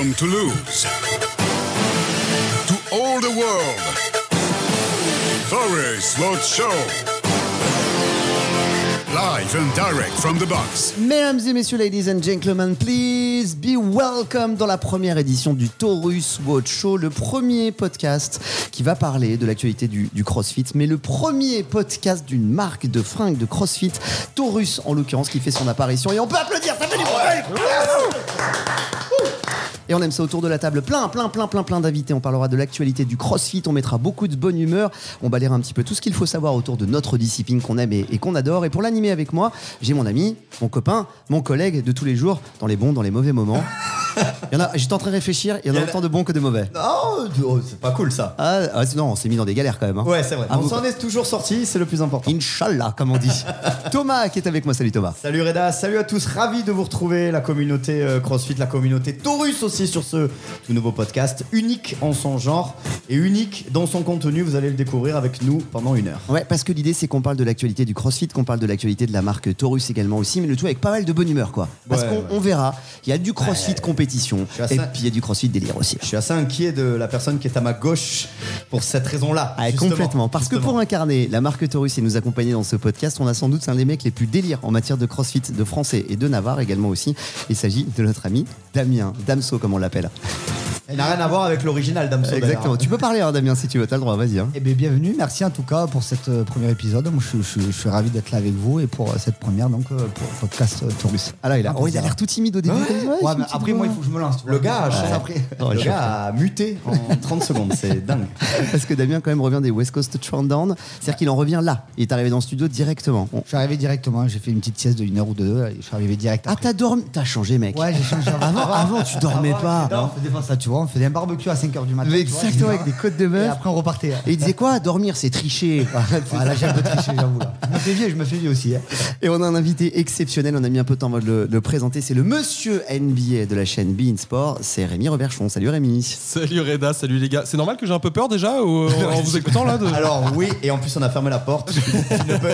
from Toulouse to all the world. Forest Road Show. Live and direct from the box. Mesdames et messieurs, ladies and gentlemen, please be welcome dans la première édition du Taurus Watch Show, le premier podcast qui va parler de l'actualité du, du CrossFit, mais le premier podcast d'une marque de fringues de CrossFit, Taurus en l'occurrence, qui fait son apparition. Et on peut applaudir, ça fait du bruit et on aime ça autour de la table. Plein, plein, plein, plein, plein d'invités. On parlera de l'actualité du crossfit. On mettra beaucoup de bonne humeur. On balayera un petit peu tout ce qu'il faut savoir autour de notre discipline qu'on aime et, et qu'on adore. Et pour l'animer avec moi, j'ai mon ami, mon copain, mon collègue de tous les jours, dans les bons, dans les mauvais moments. Il y en a, j'étais en train de réfléchir, il y en a autant de bons que de mauvais. Oh, oh, c'est pas cool ça. Ah, ah, non, on s'est mis dans des galères quand même. hein. Ouais, c'est vrai. Ah, on s'en est toujours sorti, c'est le plus important. Inch'Allah, comme on dit. Thomas qui est avec moi. Salut Thomas. Salut Reda, salut à tous, ravi de vous retrouver, la communauté euh, CrossFit, la communauté Taurus aussi sur ce tout nouveau podcast, unique en son genre et unique dans son contenu, vous allez le découvrir avec nous pendant une heure. Ouais, parce que l'idée c'est qu'on parle de l'actualité du CrossFit, qu'on parle de l'actualité de la marque Taurus également aussi, mais le tout avec pas mal de bonne humeur quoi. Parce Ouais, qu'on ouais. verra, il y a du CrossFit compétition et puis il y a du CrossFit délire aussi. Je suis assez inquiet de la personne qui est à ma gauche pour cette raison-là. Ah, complètement. Parce que pour incarner la marque Taurus et nous accompagner dans ce podcast, on a sans doute un des mecs les plus délires en matière de crossfit de français et de Navarre également aussi. Il s'agit de notre ami Damien, Damso comme on l'appelle. Elle n'a rien à voir avec l'original Damso. Exactement. d'ailleurs. Tu peux parler hein, Damien si tu veux, t'as le droit, vas-y. hein. Eh bien, bienvenue, merci en tout cas pour cet euh, premier épisode. Moi, je, je- je suis ravi d'être là avec vous et pour euh, cette première, donc, euh, pour podcast euh, Taurus. Ah là, il a, Un oh, il a plaisir. l'air tout timide au début. Ouais, comme Ouais, mais après, moi, il faut que je me lance. tu vois. Le gars, a après. Le je gars a muté en 30 secondes, c'est dingue. Parce que Damien quand même revient des West Coast Down, c'est-à-dire qu'il en revient là. Il est arrivé dans le studio directement. On- Je suis arrivé directement, j'ai fait une petite sieste de une heure ou de deux, je suis arrivé direct Ah, t'as dormi T'as changé, mec. Ouais, j'ai changé. Avant, avant, tu dormais pas. Non, on faisait pas ça, tu vois. On faisait un barbecue à 5h du matin. Mais tu vois, exactement, avec des côtes de Et bœuf. après, on repartait. Et il disait quoi? Dormir, c'est tricher. Voilà, j'ai un peu triché, j'avoue. là. Je me fais vieux, je me fais vieux aussi. hein. Et on a un invité exceptionnel, on a mis un peu de temps avant de le, le présenter. C'est le monsieur NBA de la chaîne Be In Sport, c'est Rémi Reverchon. Salut Rémi. Salut Reda, salut les gars. C'est normal que j'ai un peu peur déjà ou, en, vous écoutant là de... Alors oui, et en plus on a fermé la porte.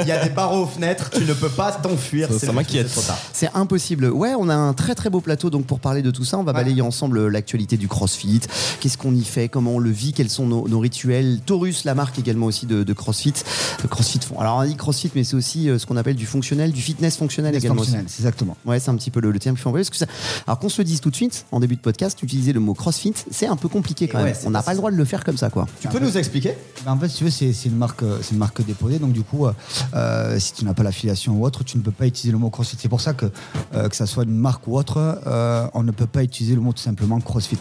Il y a des barreaux aux fenêtres, tu ne peux pas t'enfuir. Ça- c'est ça m'inquiète. c'est trop tard. C'est impossible. Ouais, on a un très très beau plateau donc pour parler de tout ça, on va balayer ensemble euh, l'actualité du CrossFit, qu'est-ce qu'on y fait, comment on le vit, quels sont nos, nos rituels? Taurus, la marque également aussi de, de CrossFit. Le CrossFit font. Alors on dit CrossFit, mais c'est aussi euh, ce qu'on appelle du fonctionnel, du fitness fonctionnel également. Fonctionnel, exactement. Ouais, c'est un petit peu le, le terme qu'il faut envoyer. Parce que ça... Alors qu'on se le dise tout de suite, en début de podcast, utiliser le mot CrossFit, c'est un peu compliqué quand Et même. ouais, on n'a pas pas le droit de le faire comme ça, quoi. Tu peux nous expliquer? Ben, en fait, si tu veux, c'est une marque, euh, c'est une marque déposée. Donc du coup, euh, euh, si tu n'as pas l'affiliation ou autre, tu ne peux pas utiliser le mot CrossFit. C'est pour ça que euh, que ça soit une marque ou autre, euh, on ne peut pas utiliser le mot tout simplement CrossFit.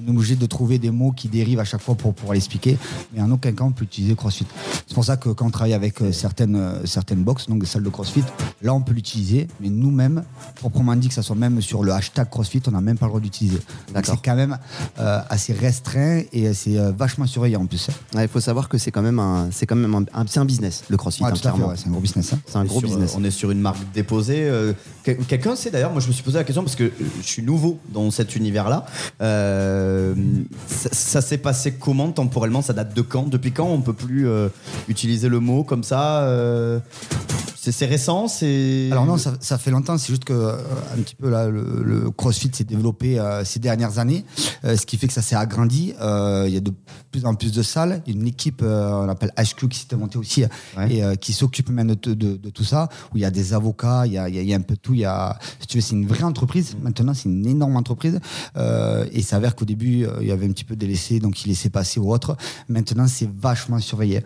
On est obligé de trouver des mots qui dérivent à chaque fois pour pouvoir l'expliquer, mais en aucun cas on peut utiliser CrossFit. C'est pour ça que quand on travaille avec euh, certaines euh, certaines box, donc des salles de CrossFit, là on peut l'utiliser, mais nous-mêmes, proprement dit que ça soit même sur le hashtag CrossFit, on n'a même pas le droit d'utiliser. C'est quand même euh, assez restreint et c'est euh, vachement surveillé en plus. Ouais, Il faut savoir que c'est quand même un, c'est quand même un, un- c'est un business, le CrossFit, Ouais, hein, ouais, c'est un gros business. hein. C'est un On est gros sur, business. On est sur une marque déposée. euh, quel- Quelqu'un sait d'ailleurs, moi je me suis posé la question parce que je suis nouveau dans cet univers-là. Euh, ça s'est passé comment temporellement? Ça date de quand? Depuis quand on peut plus euh, utiliser le mot comme ça euh, C'est récent C'est Alors non, ça, ça fait longtemps, c'est juste que euh, un petit peu là, le, le CrossFit s'est développé euh, ces dernières années, euh, ce qui fait que ça s'est agrandi. Il y a de plus en plus de salles, Il y a une équipe, on appelle HQ, qui s'est montée aussi Ouais. et qui s'occupe même de, de- de tout ça, où il y a des avocats, il y a, il y il un peu tout. Il y a, si tu veux, c'est une vraie entreprise. Maintenant, c'est une énorme entreprise. Et il s'avère qu'au début, il y avait un petit peu de laissés, donc ils laissaient passer ou autre. Maintenant, c'est vachement surveillé.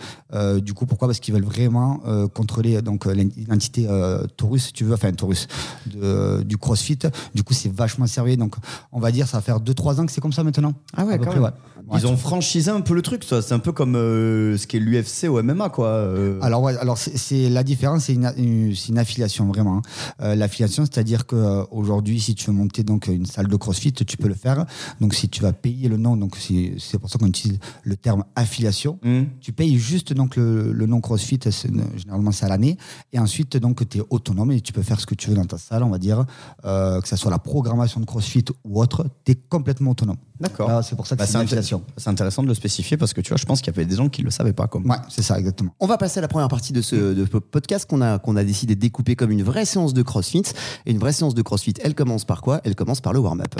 Du coup, pourquoi? Parce qu'ils veulent vraiment contrôler donc euh, l'identité euh, Taurus, si tu veux, enfin Taurus, de- du CrossFit. Du coup, c'est vachement surveillé. Donc, on va dire, ça va faire 2-3 ans que c'est comme ça maintenant. Ah ouais, quand près, même. ouais. Ils ont franchisé un peu le truc, ça. C'est un peu comme euh, ce qui est l'UFC au MMA, quoi. euh. Alors ouais, alors c'est- la différence, c'est une, une- c'est une affiliation vraiment. hein. Euh, L'affiliation, c'est-à-dire que euh, aujourd'hui, si tu veux monter donc une salle de CrossFit, tu peux le faire. Donc si tu vas payer le nom, donc c'est c'est pour ça qu'on utilise le terme affiliation. Hmm. Tu payes juste donc le, le nom CrossFit, c'est- généralement c'est à l'année, et ensuite, donc, tu es autonome et tu peux faire ce que tu veux dans ta salle, on va dire, euh, que ce soit la programmation de CrossFit ou autre, tu es complètement autonome. D'accord. C'est pour ça que bah, c'est une C'est intéressant de le spécifier parce que tu vois, je pense qu'il y avait des gens qui ne le savaient pas. Comme... Ouais, c'est ça, exactement. On va passer à la première partie de ce de podcast qu'on a, qu'on a décidé de découper comme une vraie séance de CrossFit. Et une vraie séance de CrossFit, elle commence par quoi? Elle commence par le warm-up.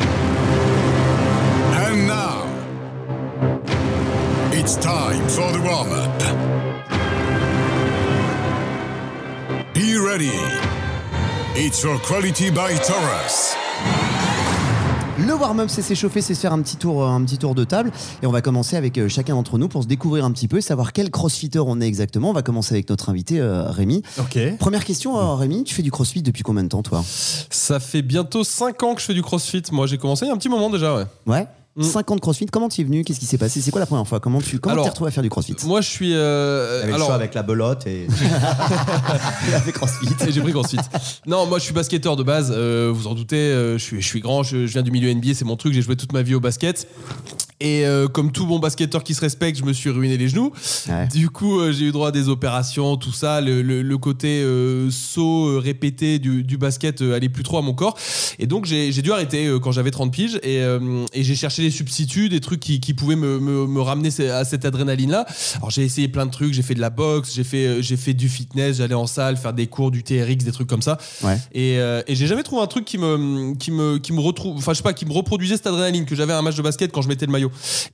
And now, it's time for the warm-up. Ready. It's for quality by Taurus. Le warm-up, c'est s'échauffer, c'est se faire un petit tour, un petit tour de table. Et on va commencer avec euh, chacun d'entre nous pour se découvrir un petit peu et savoir quel crossfitter on est exactement. On va commencer avec notre invité euh, Rémi. Ok. Première question, euh, Rémi, tu fais du crossfit depuis combien de temps, toi? Ça fait bientôt 5 ans que je fais du crossfit. Moi, j'ai commencé il y a un petit moment déjà, ouais. Ouais. Mm. 5 ans de crossfit, comment tu es venu? Qu'est-ce qui s'est passé? C'est quoi la première fois? Comment tu comment Alors, t'es retrouvé à faire du crossfit? Moi, je suis. euh, Avec le alors, choix avec la belote et Il a fait crossfit. Et j'ai pris CrossFit. Non, moi je suis basketteur de base, euh, vous en doutez, euh, je, suis, je suis grand, je, je viens du milieu NBA, c'est mon truc, j'ai joué toute ma vie au basket. Et euh, comme tout bon basketteur qui se respecte, je me suis ruiné les genoux. Ouais. Du coup, euh, j'ai eu droit à des opérations, tout ça. Le, le- le côté euh, saut euh, répété du, du basket allait plus trop à mon corps. Et donc, j'ai dû arrêter quand j'avais 30 piges. Et, et j'ai cherché des substituts, des trucs qui, qui pouvaient me, me- me ramener à cette adrénaline-là. Alors, j'ai essayé plein de trucs. J'ai fait de la boxe, j'ai fait, j'ai fait du fitness, j'allais en salle, faire des cours, du TRX, des trucs comme ça. Ouais. Et, et j'ai jamais trouvé un truc qui me, qui me, qui me retrouve, enfin je sais pas, qui me reproduisait cette adrénaline que j'avais à un match de basket quand je mettais le maillot.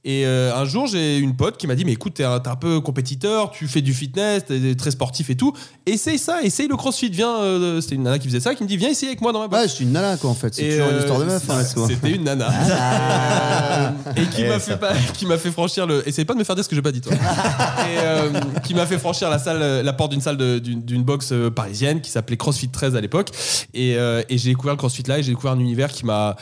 Et euh, un jour j'ai une pote qui m'a dit mais écoute t'es un, t'es un peu compétiteur, tu fais du fitness, t'es très sportif et tout, essaye ça, essaye le CrossFit, viens. euh, C'était une nana qui faisait ça, qui me dit viens essayer avec moi dans ma box. Ouais, c'est une nana quoi en fait. C'est Et, toujours une euh, histoire de meuf. hein. C'était une nana. Euh, et qui m'a fait, pas- qui m'a fait franchir le. Essaye pas de me faire dire ce que j'ai pas dit, toi. et euh, qui m'a fait franchir la salle, la porte d'une salle de- d'une d'une box euh, parisienne qui s'appelait CrossFit 13 à l'époque. Et, euh, et j'ai découvert le CrossFit là et j'ai découvert un univers qui m'a,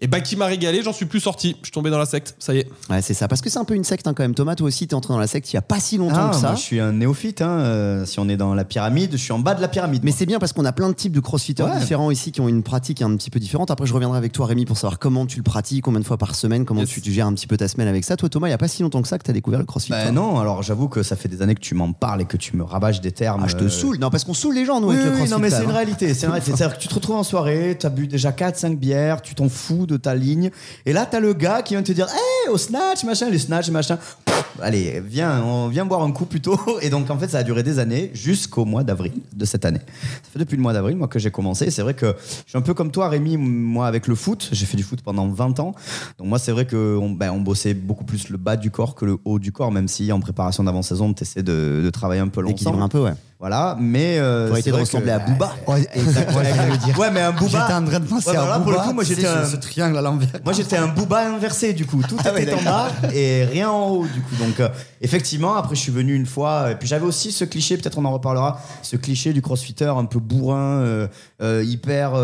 et bah, qui m'a régalé. J'en suis plus sorti. Je suis tombé dans la secte. Ça y est. Ouais, c'est ça. Parce que c'est un peu une secte hein, quand même. Thomas, toi aussi, t'es entré dans la secte il y a pas si longtemps Ah, que ça. moi, je suis un néophyte. hein, euh, si on est dans la pyramide, je suis en bas de la pyramide. Mais c'est bien parce qu'on a plein de types de crossfitters Ouais. différents ici qui ont une pratique un petit peu différente. Après, je reviendrai avec toi, Rémi, pour savoir comment tu le pratiques, combien de fois par semaine, comment Yes. tu, tu gères un petit peu ta semaine avec ça. Toi, Thomas, il y a pas si longtemps que ça que tu as découvert le crossfit. Bah toi. non, alors j'avoue que ça fait des années que tu m'en parles et que tu me rabâches des termes. Ah, je te euh, saoule. Non, parce qu'on saoule les gens, nous, Oui, avec le crossfit. non, mais c'est une réalité. C'est. C'est-à-dire que tu te retrouves en soirée, tu as bu déjà 4-5 bières, tu t'en fous de ta ligne. Et là, tu as le gars qui vient te dire Hey, au snatch, machin, les snatch, machin. Pff, Allez, viens, on vient boire un coup plutôt. Et donc, en fait, ça a duré des années jusqu'au mois d'avril de cette année. Ça fait depuis le mois d'avril, moi, que j'ai commencé. C'est vrai que je suis un peu comme toi, Rémi, moi, avec le foot. J'ai fait du foot pendant 20 ans. Donc, moi, c'est vrai qu'on ben, on bossait beaucoup plus le bas du corps que le haut du corps, même si en préparation d'avant-saison, tu essaies de, de travailler un peu l'ensemble. un peu, ouais. Voilà, mais. Euh, c'est vrai ressembler que- à Booba. Ouais, exactement, dire. Ouais, mais un J'étais booba. en train de penser Ouais, à là, pour le Booba, coup, moi, j'étais un- ce triangle à l'envers. Moi, j'étais un booba inversé, du coup. Tout Ah ouais, était en bas et rien en haut, du coup. Donc, euh, effectivement, après, je suis venu une fois. Et puis, j'avais aussi ce cliché, peut-être on en reparlera, ce cliché du crossfitter un peu bourrin, euh, euh, hyper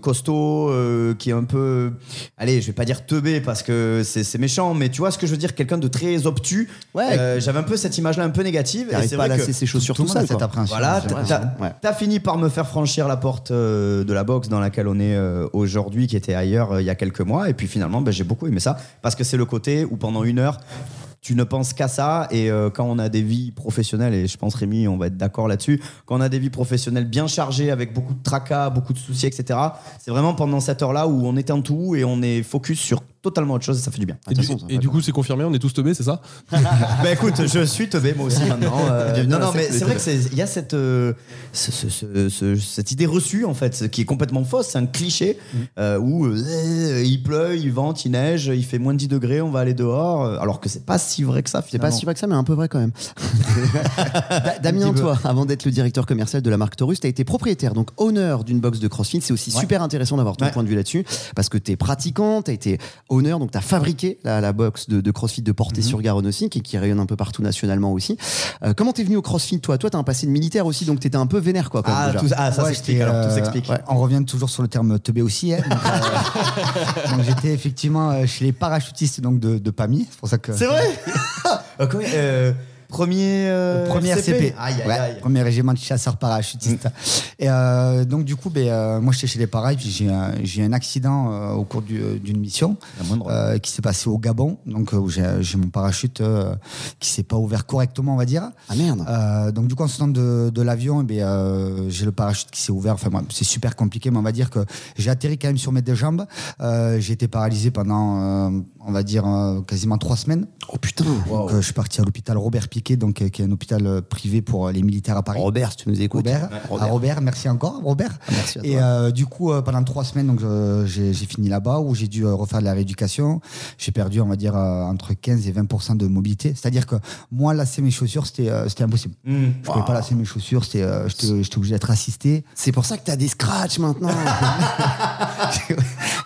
costaud, qui est un peu. Allez, je vais pas dire teubé parce que c'est méchant, mais tu vois ce que je veux dire Quelqu'un de très obtus. Ouais. J'avais un peu cette image-là un peu négative. Et c'est pas à vrai que ses chaussures Tout tout le appréhension. voilà, t'as- Ouais. fini par me faire franchir la porte euh, de la boxe dans laquelle on est euh, aujourd'hui, qui était ailleurs euh, il y a quelques mois. Et puis finalement, ben, j'ai beaucoup aimé ça parce que c'est le côté où pendant une heure, tu ne penses qu'à ça. Et euh, quand on a des vies professionnelles, et je pense Rémi, on va être d'accord là-dessus, quand on a des vies professionnelles bien chargées avec beaucoup de tracas, beaucoup de soucis, etc., c'est vraiment pendant cette heure-là où on éteint tout et on est focus sur totalement autre chose et ça fait du bien. Et, du, façon, et coup, c'est confirmé, on est tous teubés, c'est ça bah écoute, je suis teubé moi aussi maintenant. Euh, non, non, mais c'est vrai que c'est- il y a cette, euh, ce- ce- ce- ce- cette idée reçue en fait, qui est complètement fausse. C'est un cliché Mm. euh, où il pleut, il vente, il neige, il fait moins de 10 degrés, on va aller dehors. Alors que c'est pas si vrai que ça C'est pas si vrai que ça, mais un peu vrai quand même. Da- Damien, toi, avant d'être le directeur commercial de la marque Taurus, tu as été propriétaire, donc honneur d'une box de CrossFit. C'est aussi Ouais. super intéressant d'avoir ton Ouais. point de vue là-dessus, parce que tu es pratiquant, tu as été donc tu as fabriqué la, la box de, de CrossFit de Mhm. Portée-sur-Garonne aussi, qui, qui rayonne un peu partout nationalement aussi. Euh, comment t'es venu au CrossFit, toi? Toi, tu as un passé de militaire aussi, donc tu étais un peu vénère, quoi. Quand Ah, tout- ah, ça s'explique j'étais, alors, tout euh, s'explique. ouais, on revient toujours sur le terme teubé aussi. hein, donc, euh, j'étais effectivement euh, chez les parachutistes donc de, de Pamiers. C'est pour ça que. C'est vrai? Premier, euh, Premier RCP, Aïe, aïe, Ouais, aïe. premier régiment de chasseurs parachutistes. Et euh, donc du coup, ben, euh, moi j'étais chez les puis j'ai eu un accident euh, au cours du- d'une mission qui s'est passé au Gabon, donc où j'ai j'ai mon parachute qui s'est pas ouvert correctement, on va dire. Ah merde donc du coup en sortant de, de l'avion, eh euh, j'ai le parachute qui s'est ouvert. Enfin moi, c'est super compliqué, mais on va dire que j'ai atterri quand même sur mes deux jambes. J'ai été paralysé pendant, on va dire, euh, quasiment trois semaines. Oh putain Donc, euh, je suis parti à l'hôpital Robert Piquet, donc, euh, qui est un hôpital privé pour les militaires à Paris. Robert, si tu nous écoutes. Robert, Robert. Ah, Robert, merci encore, Robert. Merci à Et toi. euh, du coup, pendant trois semaines, donc j'ai fini là-bas où j'ai dû refaire de la rééducation. J'ai perdu, on va dire, entre 15 et 20 de mobilité. C'est-à-dire que moi, lasser mes chaussures, c'était c'était impossible. Hmm. Je pouvais pas lasser mes chaussures, c'était, j'étais obligé d'être assisté. C'est pour ça que t'as des scratchs maintenant.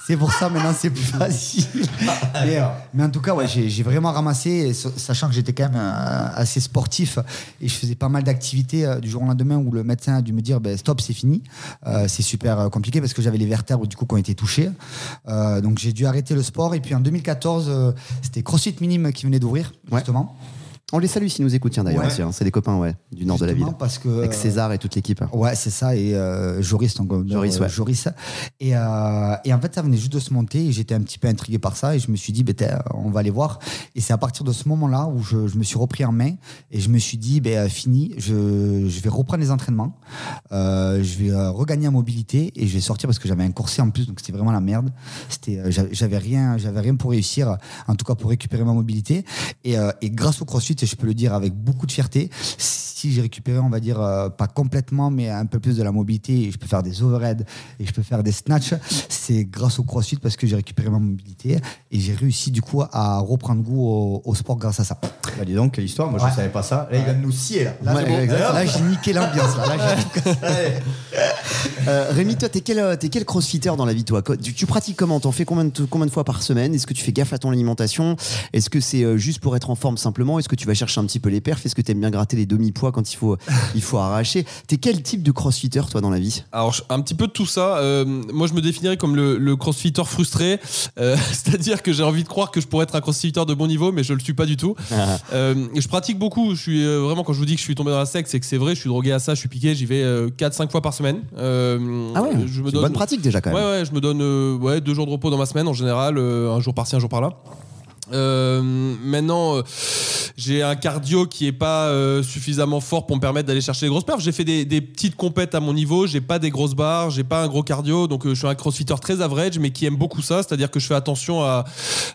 c'est pour ça maintenant c'est plus facile. mais, mais en tout cas, ouais, j'ai vraiment ramassé, sachant que j'étais quand même euh, assez sportif et je faisais pas mal d'activités euh, du jour au lendemain où le médecin a dû me dire ben, stop, c'est fini. Euh, c'est super compliqué parce que j'avais les vertèbres du coup qui ont été touchées. Euh, donc j'ai dû arrêter le sport et puis en 2014, euh, c'était CrossFit Minime qui venait d'ouvrir Ouais. On les salue s'ils nous écoutent, tiens d'ailleurs Ouais. hein. C'est des copains ouais, du nord de la ville. Parce que, Avec César et toute l'équipe. Ouais, c'est ça. Et euh, Joris, donc, Joris, euh, ouais. Joris. Et, euh, et en fait, ça venait juste de se monter. Et j'étais un petit peu intrigué par ça. Et je me suis dit, t'es, on va aller voir. Et c'est à partir de ce moment-là où je, je me suis repris en main. Et je me suis dit, euh, fini, je, je vais reprendre les entraînements. Euh, je vais regagner en mobilité. Et je vais sortir parce que j'avais un corset en plus. Donc c'était vraiment la merde. J'avais, rien, j'avais rien pour réussir. En tout cas, pour récupérer ma mobilité. Et, et grâce au crossfit, et je peux le dire avec beaucoup de fierté, si j'ai récupéré, on va dire, euh, pas complètement, mais un peu plus de la mobilité, et je peux faire des overhead et je peux faire des snatchs, c'est grâce au crossfit parce que j'ai récupéré ma mobilité et j'ai réussi du coup à reprendre goût au, au sport grâce à ça. Bah dis donc, quelle histoire, moi Ouais. je savais pas ça. Là, il va nous scier là. Là, Ouais, c'est bon. exactement. Là, j'ai niqué l'ambiance. Là, Là. Euh, Rémi, toi, t'es quel, euh, t'es quel crossfitter dans la vie, toi? Tu, tu pratiques comment? T'en fais combien de, combien de fois par semaine? Est-ce que tu fais gaffe à ton alimentation? Est-ce que c'est juste pour être en forme simplement? Est-ce que tu vas chercher un petit peu les perfs Est-ce que t'aimes bien gratter les demi-poids quand il faut, il faut arracher? T'es quel type de crossfitter, toi, dans la vie? Alors, un petit peu de tout ça. euh, moi, je me définirais comme le, le crossfitter frustré. Euh, C'est-à-dire que j'ai envie de croire que je pourrais être un crossfitter de bon niveau, mais je le suis pas du tout. Euh, je pratique beaucoup. Je suis vraiment, quand je vous dis que je suis tombé dans la secte, c'est que c'est vrai. Je suis drogué à ça, je suis piqué. J'y vais 4-5 fois par semaine. Ah ouais, je me une donne. bonne pratique déjà quand même. Ouais, ouais, je me donne ouais, deux jours de repos dans ma semaine en général, un jour par-ci, un jour par-là. Euh, maintenant, euh, j'ai un cardio qui est pas euh, suffisamment fort pour me permettre d'aller chercher les grosses perfs. J'ai fait des, des petites compètes à mon niveau. J'ai pas des grosses barres, j'ai pas un gros cardio, donc euh, je suis un crossfitter très average, mais qui aime beaucoup ça. C'est-à-dire que je fais attention à,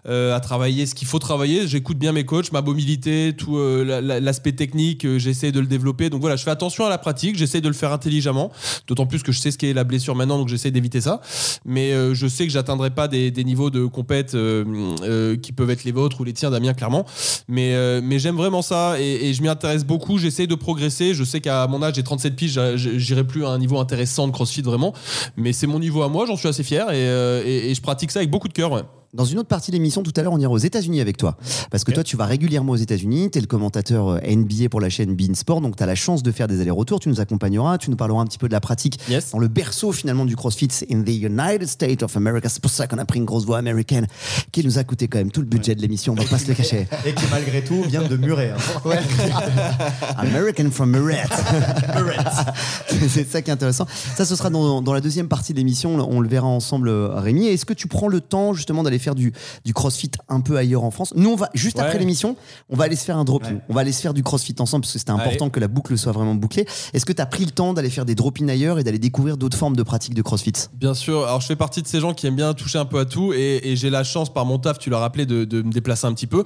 euh, à travailler ce qu'il faut travailler. J'écoute bien mes coachs, ma mobilité, tout euh, la- la- l'aspect technique. j'essaie de le développer. Donc voilà, je fais attention à la pratique. J'essaie de le faire intelligemment. D'autant plus que je sais ce qu'est la blessure maintenant, donc j'essaie d'éviter ça. Mais je sais que j'atteindrai pas des, des niveaux de compète euh, qui peuvent être les vôtres ou les tiens, Damien, clairement. Mais, euh, mais j'aime vraiment ça et, je m'y intéresse beaucoup. J'essaie de progresser. Je sais qu'à mon âge, j'ai 37 piges, j'irai plus à un niveau intéressant de CrossFit vraiment. Mais c'est mon niveau à moi, j'en suis assez fier et, euh, je pratique ça avec beaucoup de cœur. Dans une autre partie de l'émission, tout à l'heure, on ira aux États-Unis avec toi. Parce que toi, tu vas régulièrement aux États-Unis. Tu es le commentateur euh, NBA pour la chaîne Bein Sport. Donc, tu as la chance de faire des allers-retours. Tu nous accompagneras. Tu nous parleras un petit peu de la pratique Yes. dans le berceau finalement du CrossFit in the United States of America. C'est pour ça qu'on a pris une grosse voix américaine qui nous a coûté quand même tout le budget de l'émission. On va pas se le cacher. Et qui malgré tout vient de murer. hein. American from Muret. c'est ça qui est intéressant. Ça, ce sera dans, dans la deuxième partie de l'émission. On le verra ensemble, euh, Rémi. Est-ce que tu prends le temps justement d'aller faire du, du crossfit un peu ailleurs en France Nous, on va juste Ouais. après l'émission, on va aller se faire un drop-in. Ouais. On va aller se faire du crossfit ensemble parce que c'était important Allez. que la boucle soit vraiment bouclée. Est-ce que tu as pris le temps d'aller faire des drop-in ailleurs et d'aller découvrir d'autres formes de pratique de crossfit? Bien sûr. Alors, je fais partie de ces gens qui aiment bien toucher un peu à tout et, et j'ai la chance par mon taf, tu l'as rappelé, de, de me déplacer un petit peu.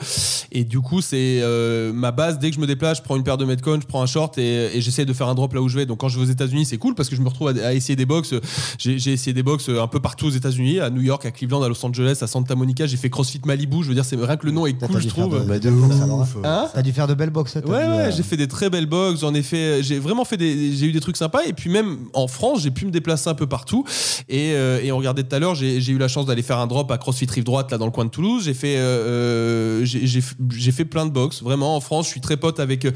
Et du coup, c'est euh, ma base. Dès que je me déplace, je prends une paire de Metcon, je prends un short et, et j'essaie de faire un drop là où je vais. Donc, quand je vais aux États-Unis, c'est cool parce que je me retrouve à, à essayer des box. J'ai essayé des box un peu partout aux États-Unis, à New York, à Cleveland, à Los Angeles, à Santa Monica. J'ai fait CrossFit Malibu. Je veux dire, c'est rien que le nom est T'as cool, je faire trouve. hein. T'as dû faire de belles boxes. t'as Ouais, ouais, euh, j'ai fait des très belles box, j'en ai fait, j'ai vraiment fait des, j'ai eu des trucs sympas et puis même en France, j'ai pu me déplacer un peu partout et, euh, et on regardait tout à l'heure, j'ai eu la chance d'aller faire un drop à CrossFit Rive Droite là dans le coin de Toulouse. J'ai fait, euh, j'ai fait plein de box, vraiment en France. Je suis très pote avec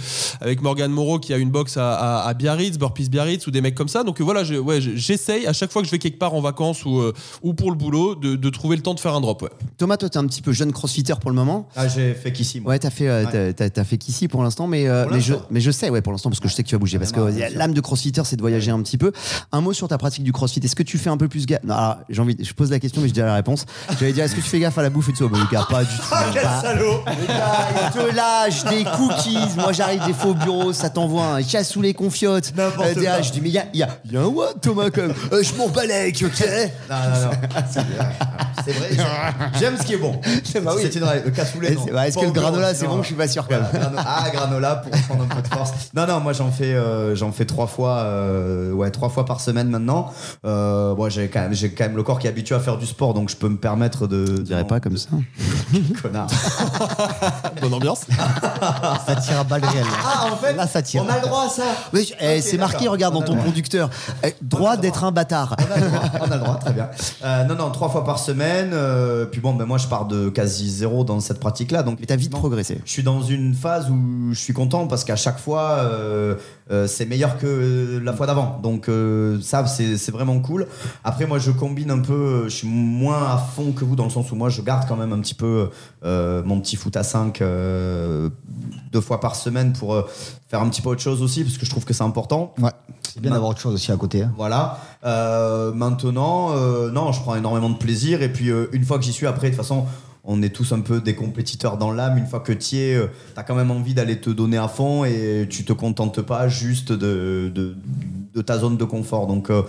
avec Morgan Moreau qui a une box à, à, à Biarritz, Burpees Biarritz ou des mecs comme ça. Donc voilà, je- ouais, je- j'essaye à chaque fois que je vais quelque part en vacances ou euh, ou pour le boulot de, de trouver le temps de faire un drop. Ouais. Thomas, toi, tu es un petit peu jeune crossfitter pour le moment. Ah, j'ai fait qu'ici, moi. Ouais, t'as fait, euh, Ouais. t'as- t'as, t'as fait qu'ici pour l'instant, mais, euh, Pour mais, je, l'instant. mais je sais, ouais, pour l'instant, parce que je sais que tu vas bouger. Parce que Ah, euh, bien sûr. l'âme de crossfitter, c'est de voyager un petit peu. Un mot sur ta pratique du crossfit. Est-ce que tu fais un peu plus gaffe Non, alors, j'ai envie, je pose la question, mais je dirai la réponse. J'allais dire, est-ce que tu fais gaffe à la bouffe et tout? Ça Bon, le gars, pas du tout. Ah, quel Pas- salaud Le gars, il te lâche des cookies. Moi, j'arrive des faux au bureau, ça t'envoie un les confiottes. N'importe derrière, quoi. je dis, mais il y a, y, a, y a un what, Thomas, même. Euh, je m'en balèque, ok? Non, non, non. C'est c'est vrai. J'aime ce qui est bon. Bah oui. C'est une règle. Le cassoulet, Est-ce bah, est-ce que le granola c'est bon Je suis pas sûr quand même. ah, granola pour prendre un peu de force. Non, non, moi j'en fais, euh, j'en fais trois fois, euh, ouais, trois fois par semaine maintenant. Euh, bon, j'ai quand même, j'ai quand même le corps qui est habitué à faire du sport, donc je peux me permettre de. Je dirais pas comme ça. Connard. Bonne ambiance. Ça tire à balles réelles. Ah, en fait, Là, ça tire. on a le droit à ça. Oui, eh, c'est marqué, regarde dans a ton droit. conducteur. Eh, droit d'être un bâtard. On a le droit, on a le droit, très bien. Euh, non, non, trois fois par semaine. Euh, puis bon, ben moi je pars de quasi zéro dans cette pratique-là. Donc Mais t'as vite progressé. Je suis dans une phase où je suis content parce qu'à chaque fois, euh, euh, c'est meilleur que la fois d'avant. Donc euh, ça, c'est vraiment cool. Après, moi, je combine un peu. euh, Je suis moins à fond que vous dans le sens où moi, je garde quand même un petit peu euh, mon petit foot à 5 deux fois par semaine pour faire un petit peu autre chose aussi parce que je trouve que c'est important. Ouais, c'est bien d'avoir autre chose aussi à côté. hein. Voilà. Maintenant, non, je prends énormément de plaisir. Et puis, une fois que j'y suis, après, de toute façon, on est tous un peu des compétiteurs dans l'âme. Une fois que tu es, euh, t'as quand même envie d'aller te donner à fond et tu te contentes pas juste de, de, de ta zone de confort. Donc, euh,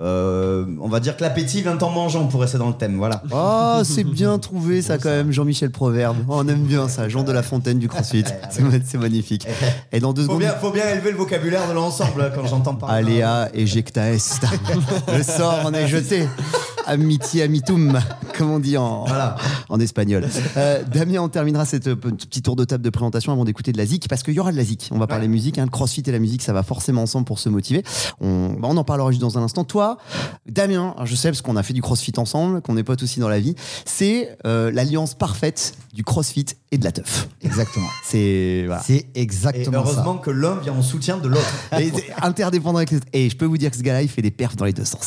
euh, on va dire que l'appétit vient en mangeant pour rester dans le thème. Voilà. Oh, c'est bien trouvé ça quand même, Jean-Michel Proverbe. Oh, on aime bien ça, Jean de la Fontaine du CrossFit. C'est ma- C'est magnifique. Et dans deux Faut secondes, bien, faut bien élever le vocabulaire de l'ensemble hein, quand j'entends parler. Alea ejecta est. Le sort en est jeté. Amiti amitum, comme on dit en, Voilà. en espagnol. Euh, Damien, on terminera cette euh, pe- petit tour de table de présentation avant d'écouter de la zik, parce qu'il y aura de la zik. On va parler musique, hein, le crossfit et la musique, ça va forcément ensemble pour se motiver. On, bah, on en parlera juste dans un instant. Toi, Damien, je sais parce qu'on a fait du crossfit ensemble, qu'on est potes aussi dans la vie, c'est euh, l'alliance parfaite du crossfit et de la teuf. Exactement. C'est voilà. C'est Et exactement ça. heureusement que l'un vient en soutien de l'autre. Interdépendant avec les autres. Et je peux vous dire que ce gars-là, il fait des perfs dans les deux sens.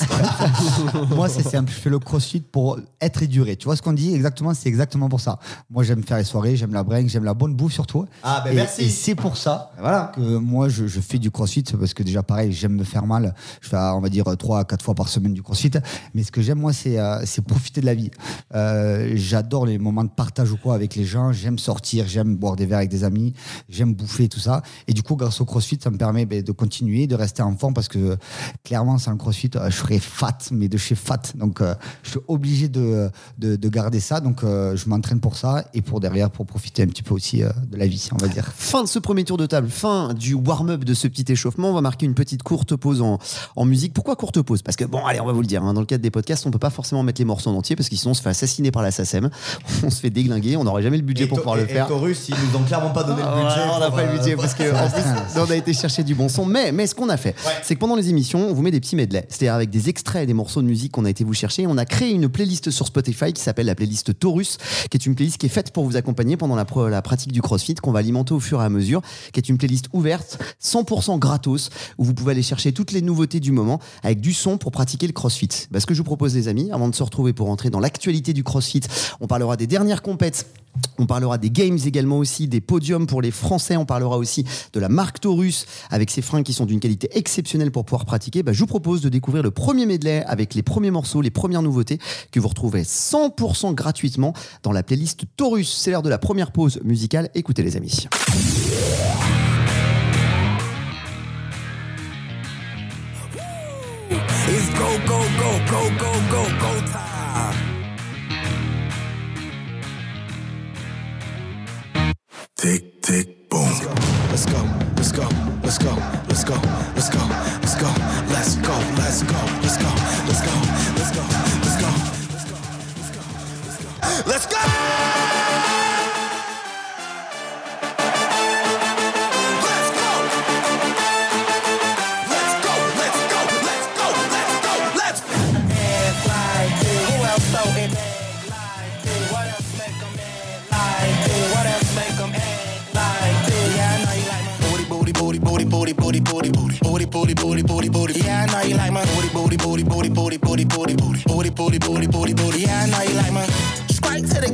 Moi, c'est simple. Je fais le crossfit pour être et durer. Tu vois ce qu'on dit exactement? C'est exactement pour ça. Moi, j'aime faire les soirées, j'aime la bringue, j'aime la bonne bouffe surtout. Ah, ben et, merci. Et c'est pour ça Voilà. que moi, je, je fais du crossfit parce que déjà, pareil, j'aime me faire mal. Je fais, on va dire, 3 à 4 fois par semaine du crossfit. Mais ce que j'aime, moi, c'est euh, c'est profiter de la vie. Euh, J'adore les moments de partage ou quoi avec les gens. J'aime sortir, j'aime boire des verres avec des amis, j'aime bouffer tout ça. Et du coup, grâce au crossfit, ça me permet ben, de continuer, de rester en forme parce que clairement, sans le crossfit, euh, je serais fat, mais de chez fat. Donc, euh, je suis obligé de, de, de garder ça. Donc, euh, je m'entraîne pour ça et pour derrière, pour profiter un petit peu aussi euh, de la vie, on va dire. Fin de ce premier tour de table, fin du warm-up de ce petit échauffement. On va marquer une petite courte pause en, en musique. Pourquoi courte pause? Parce que, bon, allez, on va vous le dire, hein, dans le cadre des podcasts, on peut pas forcément mettre les morceaux en entier parce que sinon on se fait assassiner par la SACEM. On se fait déglinguer, on n'aurait jamais le budget Et pour To- pouvoir le et- faire. Et Taurus, ils nous ont clairement pas donné Ah, le budget. on n'a pas le euh, budget parce que en plus, on a été chercher du bon son. Mais, mais ce qu'on a fait, c'est que pendant les émissions, on vous met des petits medley. C'est-à-dire avec des extraits des morceaux de musique qu'on a été vous chercher. On a créé une playlist sur Spotify qui s'appelle la playlist Taurus, qui est une playlist qui est faite pour vous accompagner pendant la, pratique du crossfit, qu'on va alimenter au fur et à mesure, qui est une playlist ouverte, 100% gratos, où vous pouvez aller chercher toutes les nouveautés du moment avec du son pour pratiquer le crossfit. Bah, ce que je vous propose, les amis, avant de se retrouver pour entrer dans l'actualité du crossfit, on parlera des dernières compètes on parlera des games également aussi, des podiums pour les Français. On parlera aussi de la marque Taurus avec ses fringues qui sont d'une qualité exceptionnelle pour pouvoir pratiquer. Bah, je vous propose de découvrir le premier medley avec les premiers morceaux, les premières nouveautés que vous retrouvez 100% gratuitement dans la playlist Taurus. C'est l'heure de la première pause musicale. Écoutez les amis.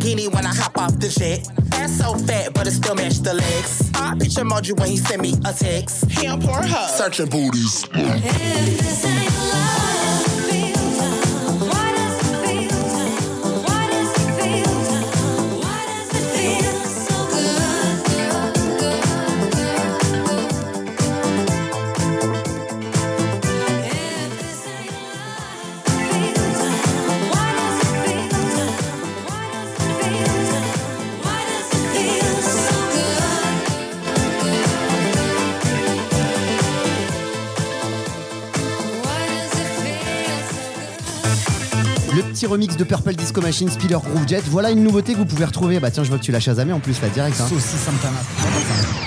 Straight to the guinea when I hop off the jet. Ass so fat, but it still match the legs. I picture emoji when he send me a text. He on Pornhub. Searching booties. If this ain't love, remix de Purple Disco Machine, Spiller Groove Jet. Voilà une nouveauté que vous pouvez retrouver. Bah tiens, je vois que tu l'as chasamé en plus là direct. hein. Santana.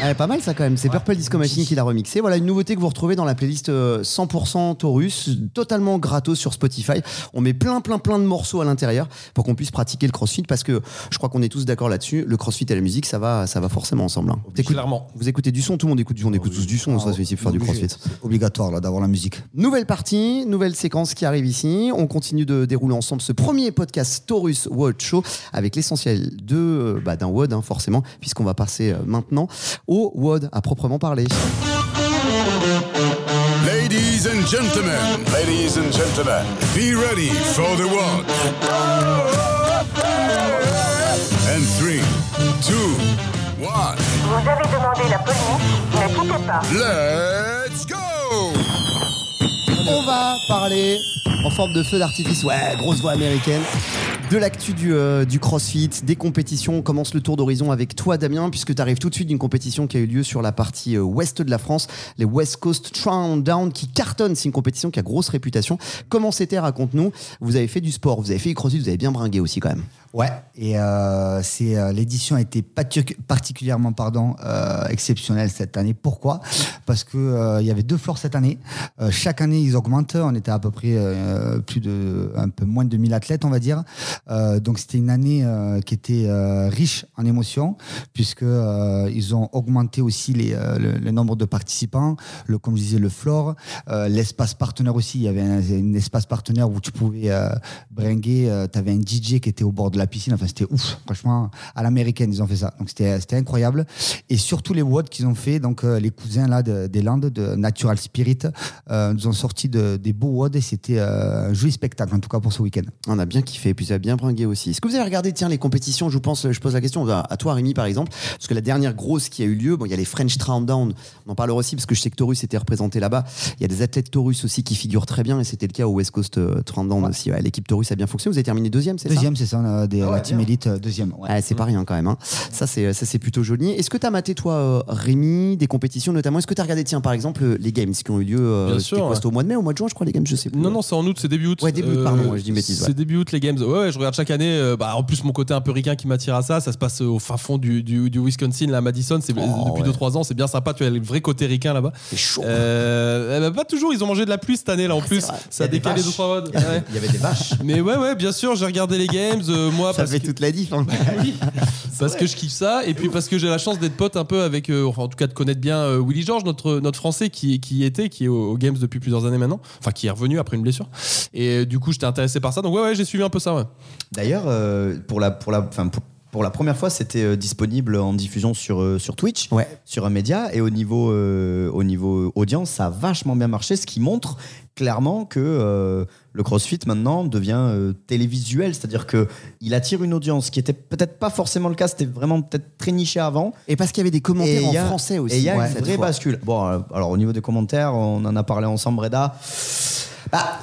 Ouais, pas mal ça quand même. C'est Purple Disco Machine qui l'a remixé. Voilà une nouveauté que vous retrouvez dans la playlist euh, 100% Taurus, totalement gratos sur Spotify. On met plein, plein, plein de morceaux à l'intérieur pour qu'on puisse pratiquer le CrossFit parce que je crois qu'on est tous d'accord là-dessus. Le CrossFit et la musique, ça va, ça va forcément ensemble. hein. Clairement. Vous écoutez du son, tout le monde écoute du son. On écoute tous du son, ça c'est pour faire du. CrossFit. Obligatoire là d'avoir la musique. Nouvelle partie, nouvelle séquence qui arrive ici. On continue de dérouler ensemble ce premier podcast Taurus WOD Show avec l'essentiel de euh, bah, d'un WOD hein, forcément, puisqu'on va passer euh, maintenant au WOD à proprement parler. Ladies and gentlemen, ladies and gentlemen, be ready for the one. And three, two, one, Vous avez demandé la police, ne quittez pas. let's go! On va parler en forme de feu d'artifice, ouais, grosse voix américaine, de l'actu du, euh, du CrossFit, des compétitions. On commence le tour d'horizon avec toi, Damien, puisque tu arrives tout de suite d'une compétition qui a eu lieu sur la partie euh, ouest de la France, les West Coast Down qui cartonnent. C'est une compétition qui a grosse réputation. Comment c'était? Raconte-nous. Vous avez fait du sport, vous avez fait du CrossFit, vous avez bien bringué aussi quand même. Ouais, et euh, c'est euh, l'édition a été partic- particulièrement pardon euh, exceptionnelle cette année. Pourquoi? Parce que euh, il y avait deux floors cette année. Chaque année ils augmentent. On était à peu près plus de un peu moins de 2000 athlètes, on va dire. Euh, donc c'était une année euh, qui était euh, riche en émotions puisque ils ont augmenté aussi les, le, nombre de participants, le comme je disais le floor, l'espace partenaire aussi. Il y avait un, espace partenaire où tu pouvais bringuer. tu avais un DJ qui était au bord de la piscine. Enfin, c'était ouf. Franchement, à l'américaine, ils ont fait ça. Donc, c'était incroyable. Et surtout, les WOD qu'ils ont fait, donc les cousins là de- des Landes, de Natural Spirit, nous ont sorti de- des beaux WOD et c'était un joli spectacle, en tout cas pour ce week-end. On a bien kiffé, puis ça a bien bringué aussi. Est-ce que vous avez regardé, tiens, les compétitions Je vous pense, je pose la question à, à toi, Rémi, par exemple, parce que la dernière grosse qui a eu lieu, bon, il y a les French Down. On en parlera aussi parce que je sais que Taurus était représenté là-bas. Il y a des athlètes Taurus aussi qui figurent très bien, et c'était le cas au West Coast euh, Down aussi. Ouais, L'équipe Taurus a bien fonctionné. Vous avez terminé deuxième, c'est ça? Deuxième, c'est ça, on a des, Ah ouais, la team bien. élite, euh, deuxième. ouais. Ouais, c'est pas rien quand même. hein. Ça, c'est ça, c'est plutôt joli. Est-ce que tu as maté, toi, euh, Rémi, des compétitions notamment Est-ce que tu as regardé, tiens, par exemple, euh, les Games qui ont eu lieu euh, Bien c'était sûr, quoi, ouais. C'était au mois de mai, au mois de juin, je crois, les Games, je sais plus. Non, non, c'est en août, c'est début août. Ouais, début août, pardon, je dis bêtise. C'est début août, les Games. Ouais, ouais, je regarde chaque année. euh, bah, en plus, mon côté un peu ricain qui m'attire à ça, ça se passe au fin fond du, du, du Wisconsin, là, à Madison. C'est Oh, depuis ouais. 2-3 ans, c'est bien sympa. Tu as le vrai côté ricain là-bas. C'est chaud. Euh, ben, pas toujours, ils ont mangé de la pluie cette année là en plus. vrai. Ça a décalé vaches. 2-3 mois. Ouais. Il y avait des vaches. Mais ouais, ouais, bien sûr, j'ai regardé les Games. euh, moi, ça parce fait que- toute la diff. hein. parce que je kiffe ça et puis parce que j'ai la chance d'être pote un peu avec euh, enfin en tout cas de connaître bien euh, Willy George notre notre français qui était qui est au, au Games depuis plusieurs années maintenant enfin qui est revenu après une blessure et euh, du coup j'étais intéressé par ça donc ouais ouais j'ai suivi un peu ça ouais D'ailleurs, euh, pour, la, pour, la, enfin, pour, pour la première fois, c'était euh, disponible en diffusion sur, euh, sur Twitch, Ouais. sur un média. Et au niveau, au niveau audience, ça a vachement bien marché, ce qui montre clairement que le CrossFit maintenant devient télévisuel. C'est-à-dire qu'il attire une audience qui était peut-être pas forcément le cas, c'était vraiment peut-être très niché avant. Et parce qu'il y avait des commentaires Et en a- français aussi. Et il y a ouais, une vraie bascule. Bon, alors au niveau des commentaires, on en a parlé ensemble, Breda. Bah,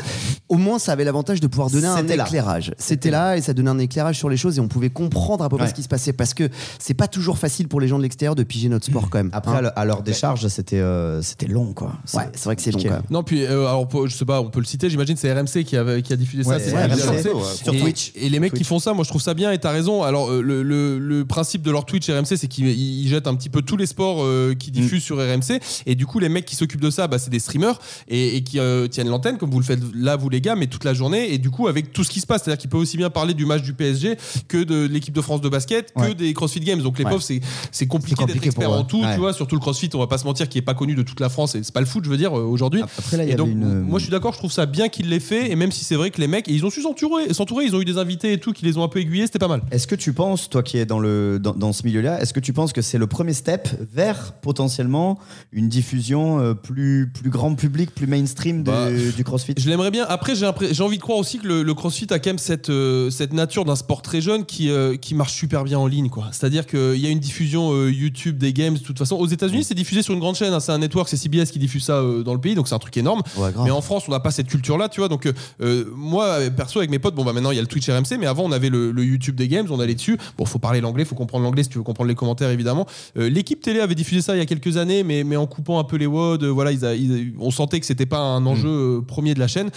au moins, ça avait l'avantage de pouvoir donner un éclairage. C'était là et ça donnait un éclairage sur les choses et on pouvait comprendre à peu près Ouais. ce qui se passait parce que c'est pas toujours facile pour les gens de l'extérieur de piger notre sport quand même. Après, hein. à leur- décharge, c'était euh, c'était long, quoi. Ouais, c'est vrai que c'est long compliqué. quand même. non puis euh, alors je sais pas on peut le citer j'imagine c'est RMC qui a qui a diffusé ça Ouais, c'est c'est ça, RMC, RMC. ouais, sur et, Twitch. et les mecs qui font ça moi je trouve ça bien et t'as raison alors euh, le, le, le principe de leur Twitch RMC c'est qu'ils ils- ils jettent un petit peu tous les sports euh, qui diffusent sur RMC et du coup les mecs qui s'occupent de ça bah, c'est des streamers et, et qui euh, tiennent l'antenne comme vous le faites là vous les gars mais toute la journée et du coup avec tout ce qui se passe c'est à dire qu'ils peuvent aussi bien parler du match du PSG que de l'équipe de France de basket que Ouais. des CrossFit Games donc les pauvres c'est compliqué, compliqué d'être expert en tout tu vois surtout le CrossFit on va pas se mentir qui est pas connu de toute la France et c'est pas le foot je veux dire euh, aujourd'hui Après, là, il y et donc, une. moi, je suis d'accord, je trouve ça bien qu'il l'ait fait. Et même si c'est vrai que les mecs, ils ont su s'entourer, s'entourer, ils ont eu des invités et tout qui les ont un peu aiguillés, c'était pas mal. Est-ce que tu penses, toi qui es dans, le, dans, dans ce milieu-là, est-ce que tu penses que c'est le premier step vers potentiellement une diffusion euh, plus, plus grand public, plus mainstream de- Bah, du CrossFit? Je l'aimerais bien. Après, j'ai envie de croire aussi que le, le CrossFit a quand même cette, euh, cette nature d'un sport très jeune qui, euh, qui marche super bien en ligne. quoi. C'est-à-dire qu'il y a une diffusion euh, YouTube des games, de toute façon. Aux États-Unis, c'est diffusé sur une grande chaîne. hein. C'est un network, c'est CBS qui diffuse ça euh, dans le pays, donc c'est un truc énorme. Ouais. Mais en France, on n'a pas cette culture-là, tu vois. Donc, euh, euh, moi, euh, perso, avec mes potes, bon, bah maintenant, il y a le Twitch RMC, mais avant, on avait le, le YouTube des games, on allait dessus. Bon, faut parler l'anglais, faut comprendre l'anglais si tu veux comprendre les commentaires, évidemment. Euh, L'équipe télé avait diffusé ça il y a quelques années, mais, mais en coupant un peu les WOD, euh, voilà, ils a- ils- on sentait que c'était pas un enjeu euh, premier de la chaîne.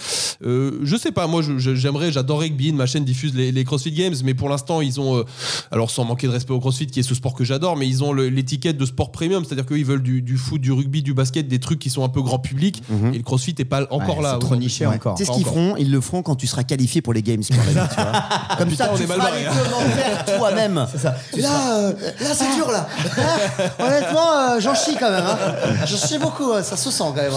Euh, je sais pas, moi j'aimerais, j'adorerais que Bein, ma chaîne, diffuse les, les CrossFit Games, mais pour l'instant ils ont, euh, alors sans manquer de respect au CrossFit, qui est ce sport que j'adore, mais ils ont l'étiquette de sport premium, c'est-à-dire qu'ils veulent du, du foot, du rugby, du basket, des trucs qui sont un peu grand public, et le CrossFit est pas encore Ouais, là. c'est trop niché encore. Tu sais ce qu'ils feront? Ils le feront quand tu seras qualifié pour les Games. tu vois. Comme Putain, ça, on tu est mal feras barré, les hein. commentaires toi-même. Là, euh, là c'est dur là. Honnêtement, euh, j'en chie quand même. Hein. J'en chie beaucoup. euh, Ça se sent quand même.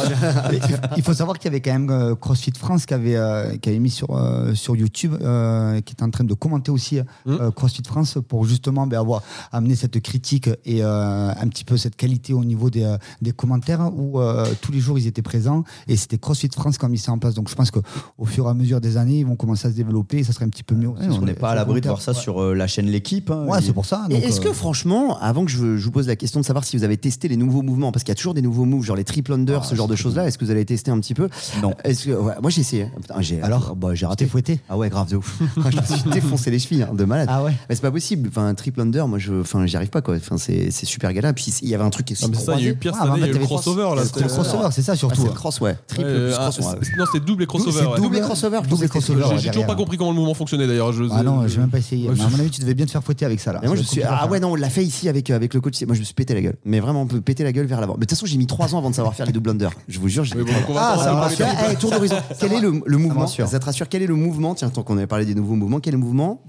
Il faut savoir qu'il y avait quand même euh, CrossFit France qui avait, euh, qui avait mis sur, euh, sur YouTube, euh, qui était en train de commenter aussi euh, CrossFit France pour justement ben, avoir amené cette critique et euh, un petit peu cette qualité au niveau des, des commentaires où euh, tous les jours ils étaient présents et c'était CrossFit France qui a mis ça en place. Donc je pense qu'au fur et à mesure des années, ils vont commencer à se développer et ça serait un petit peu mieux. aussi on n'est pas à l'abri de voir ça Ouais. sur euh, la chaîne L'équipe. hein. Ouais, c'est pour ça. Est-ce euh, que franchement, avant que je, je vous pose la question de savoir si vous avez testé les nouveaux mouvements, parce qu'il y a toujours des nouveaux moves, genre les triple under, ce genre de choses-là, est-ce que vous avez testé un petit peu? Non. Est-ce que, ouais, moi j'ai essayé. Putain, j'ai, Alors bah, j'ai raté. T'es fouetté? Ah ouais, grave de ouf. je me suis défoncé les chevilles, hein, de malade. Ah ouais Mais c'est pas possible. Enfin, un triple under, moi, je, enfin, j'y arrive pas quoi. Enfin, c'est, c'est super galère. Puis il y avait un truc qui est Ah, mais ça, il y a eu pire Ouais, cette année, il y a fait, eu le t'avais crossover là. C'est le crossover, c'est ça surtout. c'est le cross, ouais. Triple Ouais, plus ah, cross. ouais. c'est- non, c'était double et crossover. Ouais. Double et crossover, je Double pensais que c'était- crossover. J'ai toujours pas compris comment le mouvement fonctionnait d'ailleurs. Je- Ah non, j'ai même pas essayé. Ouais, Mais à mon avis, tu devais bien te faire fouetter avec ça là. Moi, je suis. Ah ouais, non, on l'a fait ici avec, euh, avec le coach. Moi, je me suis pété la gueule. Mais vraiment, on peut péter la gueule vers l'avant. Mais de toute façon, j'ai mis 3 ans avant de savoir faire les double under. Je vous jure, j'ai Mais mis bon, trois ans. donc on va Ah, pas ça. Eh, tour d'horizon. Quel est le, le mouvement rassure. Ça te rassure Quel est le mouvement Tiens, tant qu'on avait parlé des nouveaux mouvements, quel est le mouvement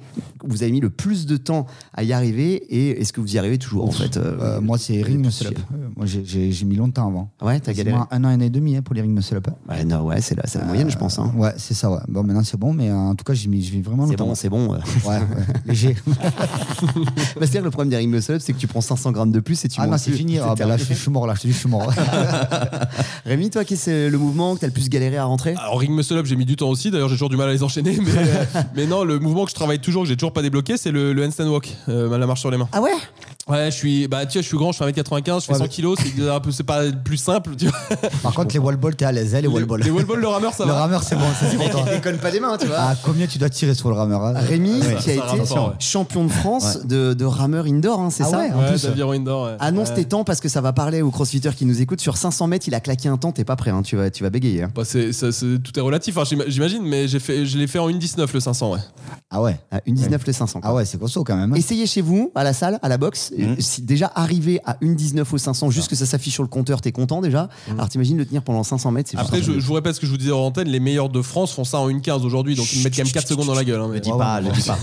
vous avez mis le plus de temps à y arriver et est-ce que vous y arrivez toujours en fait euh, Euh, moi, c'est ring muscle up. Euh, Moi, j'ai- mis longtemps avant. Ouais, t'as galéré. Un an, un an et demi hein, pour les ring muscle up. Ouais, non, ouais, c'est la, c'est la moyenne, je pense. hein. Ouais, c'est ça, ouais. Bon, maintenant, c'est bon, mais euh, en tout cas, j'ai mis, mis vraiment C'est longtemps. bon, c'est bon. euh. Ouais, léger. Bah, C'est-à-dire le problème des ring muscle up, c'est que tu prends 500 grammes de plus et tu ah non, c'est fini. Ah, bah, là, je suis, mort, là. Je suis mort. Rémi, toi, quel c'est le mouvement que t'as le plus galéré à rentrer Alors ring muscle up j'ai mis du temps aussi. D'ailleurs j'ai toujours du mal à les enchaîner mais, mais non le mouvement que je travaille toujours que j'ai toujours pas débloqué c'est le, le handstand walk euh, la marche sur les mains. Ah ouais? Ouais je suis bah tu vois je suis grand je fais 1m95 je fais Ouais, 100 mais- kilos c'est un peu c'est pas le plus simple tu vois Par contre, les wall balls, t'es à l'aise, hein, les wall balls. les wall balls le rameur ça Le va rameur, c'est bon, ça, c'est pour toi. déconne pas des mains, tu vois. Ah, combien tu dois tirer sur le rameur hein Rémi, Ouais, qui a ça été ouais. champion de France de, de rameur indoor, hein, c'est Ah ça ouais, en ouais plus. d'aviron indoor ouais. Annonce Ouais. tes temps parce que ça va parler aux crossfitters qui nous écoutent. Sur 500 mètres, il a claqué un temps, t'es pas prêt, hein, tu, vas, tu vas bégayer. hein. Bah, c'est, ça- c'est- tout est relatif, j'imagine, mais j'ai fait, je l'ai fait en 1,19 le 500, ouais. Ah ouais. À une 19 le 500. quoi. Ah ouais, c'est costaud quand même. Essayez chez vous, à la salle, à la boxe. Si déjà arrivé à une 19 au 500, juste que ça s'affiche sur le compteur, t'es content déjà. Alors t'imagines le tenir pendant 500 mètres, c'est juste Après, je, vous répète ce que je vous disais en antenne, les meilleurs de France font ça en 1,15 aujourd'hui, donc ils mettent quand même 4 secondes dans la gueule. hein, mais- Le dis pas, le dis pas.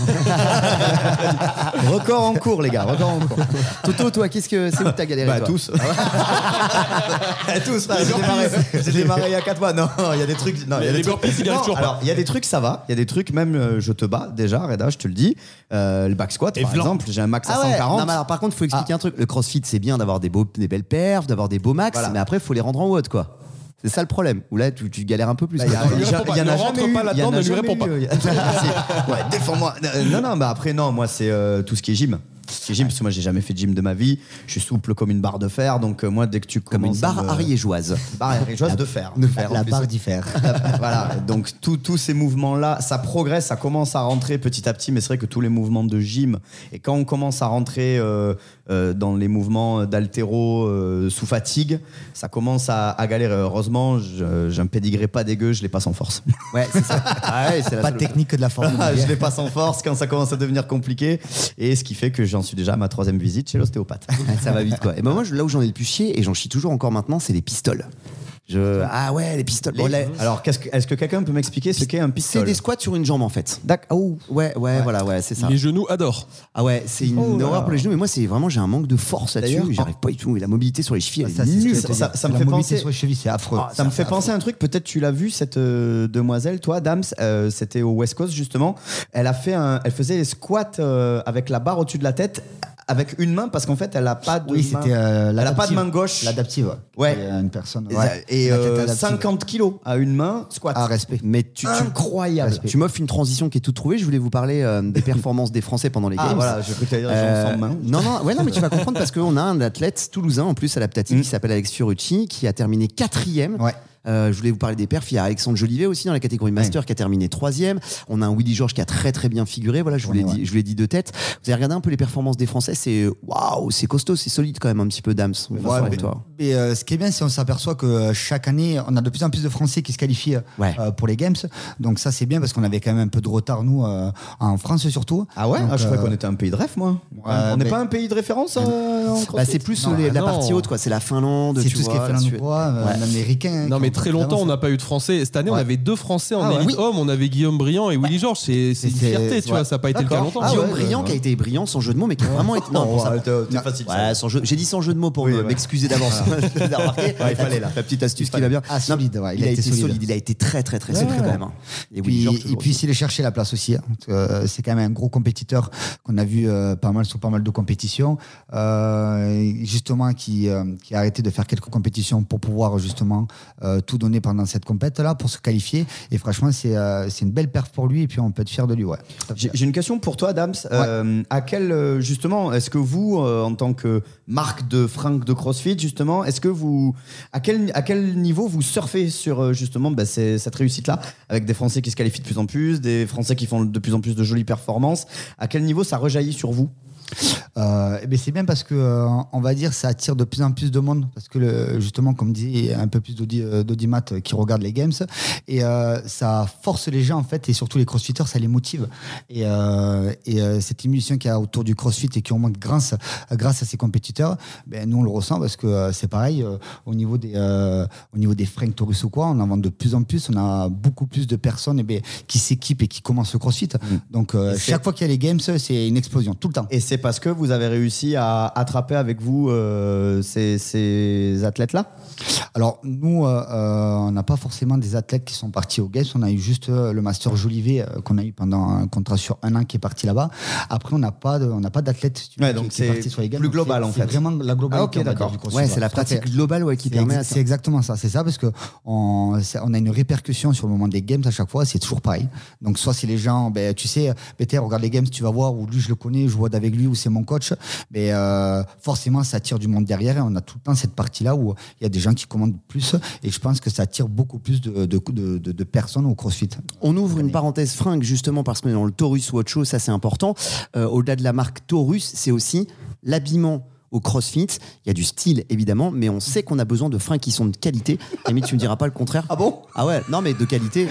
record en cours, les gars, record en cours. Toto, toi, qu'est-ce que c'est où que t'as galéré Bah, toi tous. tous, bah, j'ai démarré, j'ai démarré il y a 4 mois. Non, il y a des trucs. Non, il y a Les des burpees, Non, toujours pas. alors, il y a des trucs, ça va. Il y a des trucs, même euh, je te bats déjà, Reda, je te le dis. Euh, le back squat, par exemple, j'ai un max à Ah ouais, 140. Contre, il faut expliquer un truc. Le crossfit, c'est bien d'avoir des, beaux, des belles perfs, d'avoir des beaux max, Voilà. mais après, il faut les rendre en haut, quoi. C'est ça le problème. Où là, tu, tu galères un peu plus. Bah, il y il y pas. il y en a rentre jamais pas eu, là-dedans, y en a ne lui réponds pas. ouais, défends-moi. Euh, Non, non, bah après, non, moi, c'est euh, tout ce qui est gym. Gym, parce que moi, j'ai jamais fait de gym de ma vie. Je suis souple comme une barre de fer, donc euh, moi, dès que tu Comme une commences barre me- ariégeoise. Barre ariégeoise de fer. De fer, La plus. barre diffère. voilà, donc tous ces mouvements-là, ça progresse, ça commence à rentrer petit à petit, mais c'est vrai que tous les mouvements de gym, et quand on commence à rentrer euh, euh, dans les mouvements d'altéro sous fatigue, ça commence à, à galérer. Heureusement, j'ai un pédigré pas dégueu, je les passe en force. Ouais, c'est ça. Ah ouais, la Pas de seule- technique que de la forme. je les passe en force quand ça commence à devenir compliqué, et ce qui fait que j'en suis déjà à ma troisième visite chez l'ostéopathe. Ça va vite quoi. Et ben moi là où j'en ai le plus chier et j'en chie toujours encore maintenant, c'est les pistoles. Je... Ah ouais, les pistoles. Alors, que- est-ce que quelqu'un peut m'expliquer ce qu'est un c'est pistolet des squats sur une jambe en fait. D'accord. Oh. Ouais, ouais, voilà, ouais, c'est ça. Les genoux adorent. Ah ouais, c'est une Oh horreur pour les genoux, mais moi c'est vraiment j'ai un manque de force là-dessus. J'arrive pas du tout. Et la mobilité sur les chevilles, elle est Ça, c'est te ça- ça me fait penser- sur les chevilles, c'est affreux. Ah, ça me fait penser à un truc, peut-être tu l'as vu, cette euh, demoiselle, toi, Dams, euh, c'était au West Coast justement. Elle, a fait un, elle faisait les squats euh, avec la barre au-dessus de la tête, avec une main, parce qu'en fait, elle a pas de Oui, main- euh, Elle a pas de main gauche. L'adaptive. Ouais. Et, euh, une personne. Ouais. Et, La tête euh, adaptive. 50 kilos à une main, squat. Ah, respect. Mais tu, tu, Incroyable. Respect. tu m'offres une transition qui est toute trouvée. Je voulais vous parler euh, des performances des Français pendant les Ah Games. voilà, je t'allais dire Euh, main. non, non, ouais, non, mais tu vas comprendre parce qu'on a un athlète toulousain en plus à la Ptati Mm. qui s'appelle Alex Fiorucci qui a terminé quatrième Ouais. Euh, je voulais vous parler des perfs. Il y a Alexandre Jolivet aussi dans la catégorie master qui a terminé troisième. On a un Willy Georges qui a très très bien figuré. Voilà, je vous l'ai Ouais, dit, je vous l'ai dit de tête. Vous avez regardé un peu les performances des Français. C'est waouh, c'est costaud, c'est solide quand même un petit peu, va Ouais, mais, toi. mais, euh, ce qui est bien, c'est qu'on s'aperçoit que euh, chaque année, on a de plus en plus de Français qui se qualifient euh, Ouais. pour les Games. Donc ça, c'est bien parce qu'on avait quand même un peu de retard, nous, euh, en France surtout. Ah ouais? Donc, Ah, Je croyais euh, qu'on était un pays de rêve, moi. on n'est mais- pas un pays de référence euh, en Bah, c'est plus Non, les- la non. partie haute, quoi. C'est la Finlande. C'est tout ce qui est Ouais. l'américain. Non, mais très vraiment longtemps, on n'a pas eu de Français. Cette année, on avait deux Français en Ah élite Oui. homme. On avait Guillaume Briand et Willy Georges. C'est une fierté, tu vois. Ça n'a pas été le cas longtemps. Ah Guillaume ouais, Briand ouais, qui a été brillant sans jeu de mots, mais qui a vraiment été. Non, facile. ça. Ouais, sans jeu- J'ai dit sans jeu de mots pour m'excuser d'avance. Il fallait, là. La petite astuce qui va bien. Ah, solide, il, a été solide. Il a été très, très, très solide Ouais. quand même. hein. Et puis, s'il est chercher la place aussi, hein. Euh, c'est quand même un gros compétiteur qu'on a vu euh, pas mal sur pas mal de compétitions, euh, justement qui, euh, qui a arrêté de faire quelques compétitions pour pouvoir justement euh, tout donner pendant cette compète là pour se qualifier. Et franchement, c'est euh, c'est une belle perf pour lui et puis on peut être fier de lui. Ouais. J'ai une question pour toi, Dams. Euh, à quel euh, justement est-ce que vous, en tant que marque de fringues de CrossFit, justement, est-ce que vous, à quel à quel niveau vous surfez sur justement bah, cette réussite-là, avec des Français qui se qualifient de plus en plus, des Français qui font de plus en plus de jolies performances. À quel niveau ça rejaillit sur vous? Euh, c'est bien parce que euh, on va dire ça attire de plus en plus de monde. Parce que le- justement comme dit il y a un peu plus euh, d'audimat qui regardent les games et euh, ça force les gens en fait et surtout les crossfitters ça les motive. Et, euh, et euh, cette émulsion qu'il y a autour du crossfit et qui augmente grâce grâce à ces compétiteurs ben nous on le ressent parce que euh, c'est pareil euh, au niveau des euh, au niveau des fringues Taurus ou quoi on en vend de plus en plus. On a beaucoup plus de personnes eh ben, qui s'équipent et qui commencent le crossfit. Donc euh, Et c'est- chaque fois qu'il y a les games c'est une explosion tout le temps. Et c'est parce que vous avez réussi à attraper avec vous euh, ces, ces athlètes-là Alors, nous, euh, euh, on n'a pas forcément des athlètes qui sont partis aux Games. On a eu juste le Master Jolivet qu'on a eu pendant un contrat sur un an qui est parti là-bas. Après, on n'a pas veux, Ouais, qui- donc qui est c'est parti sur les Games. plus global, c'est- en c'est fait. vraiment la globalité. Ah, ok, d'accord. Ouais, c'est la pratique globale ouais, qui C'est permet C'est exactement ça, c'est ça, parce que on, c'est- on a une répercussion sur le moment des games à chaque fois, c'est toujours pareil. Donc, soit c'est les gens, ben, tu sais, ben, t'es, regarde les games, tu vas voir, ou lui je le connais, je vois avec lui, ou c'est mon coach, mais euh, forcément ça attire du monde derrière, et on a tout le temps cette partie-là où il y a des gens qui commandent plus, et je pense que ça attire beaucoup plus de, de, de, de- de personnes au CrossFit. On ouvre une parenthèse fringue justement parce que dans le Taurus Watch Show, ça c'est important. Euh, Au-delà de la marque Taurus, c'est aussi l'habillement au CrossFit. Il y a du style évidemment, mais on sait qu'on a besoin de fringues qui sont de qualité. Amy, tu me diras pas le contraire. Ah bon? Ah ouais, non mais de qualité.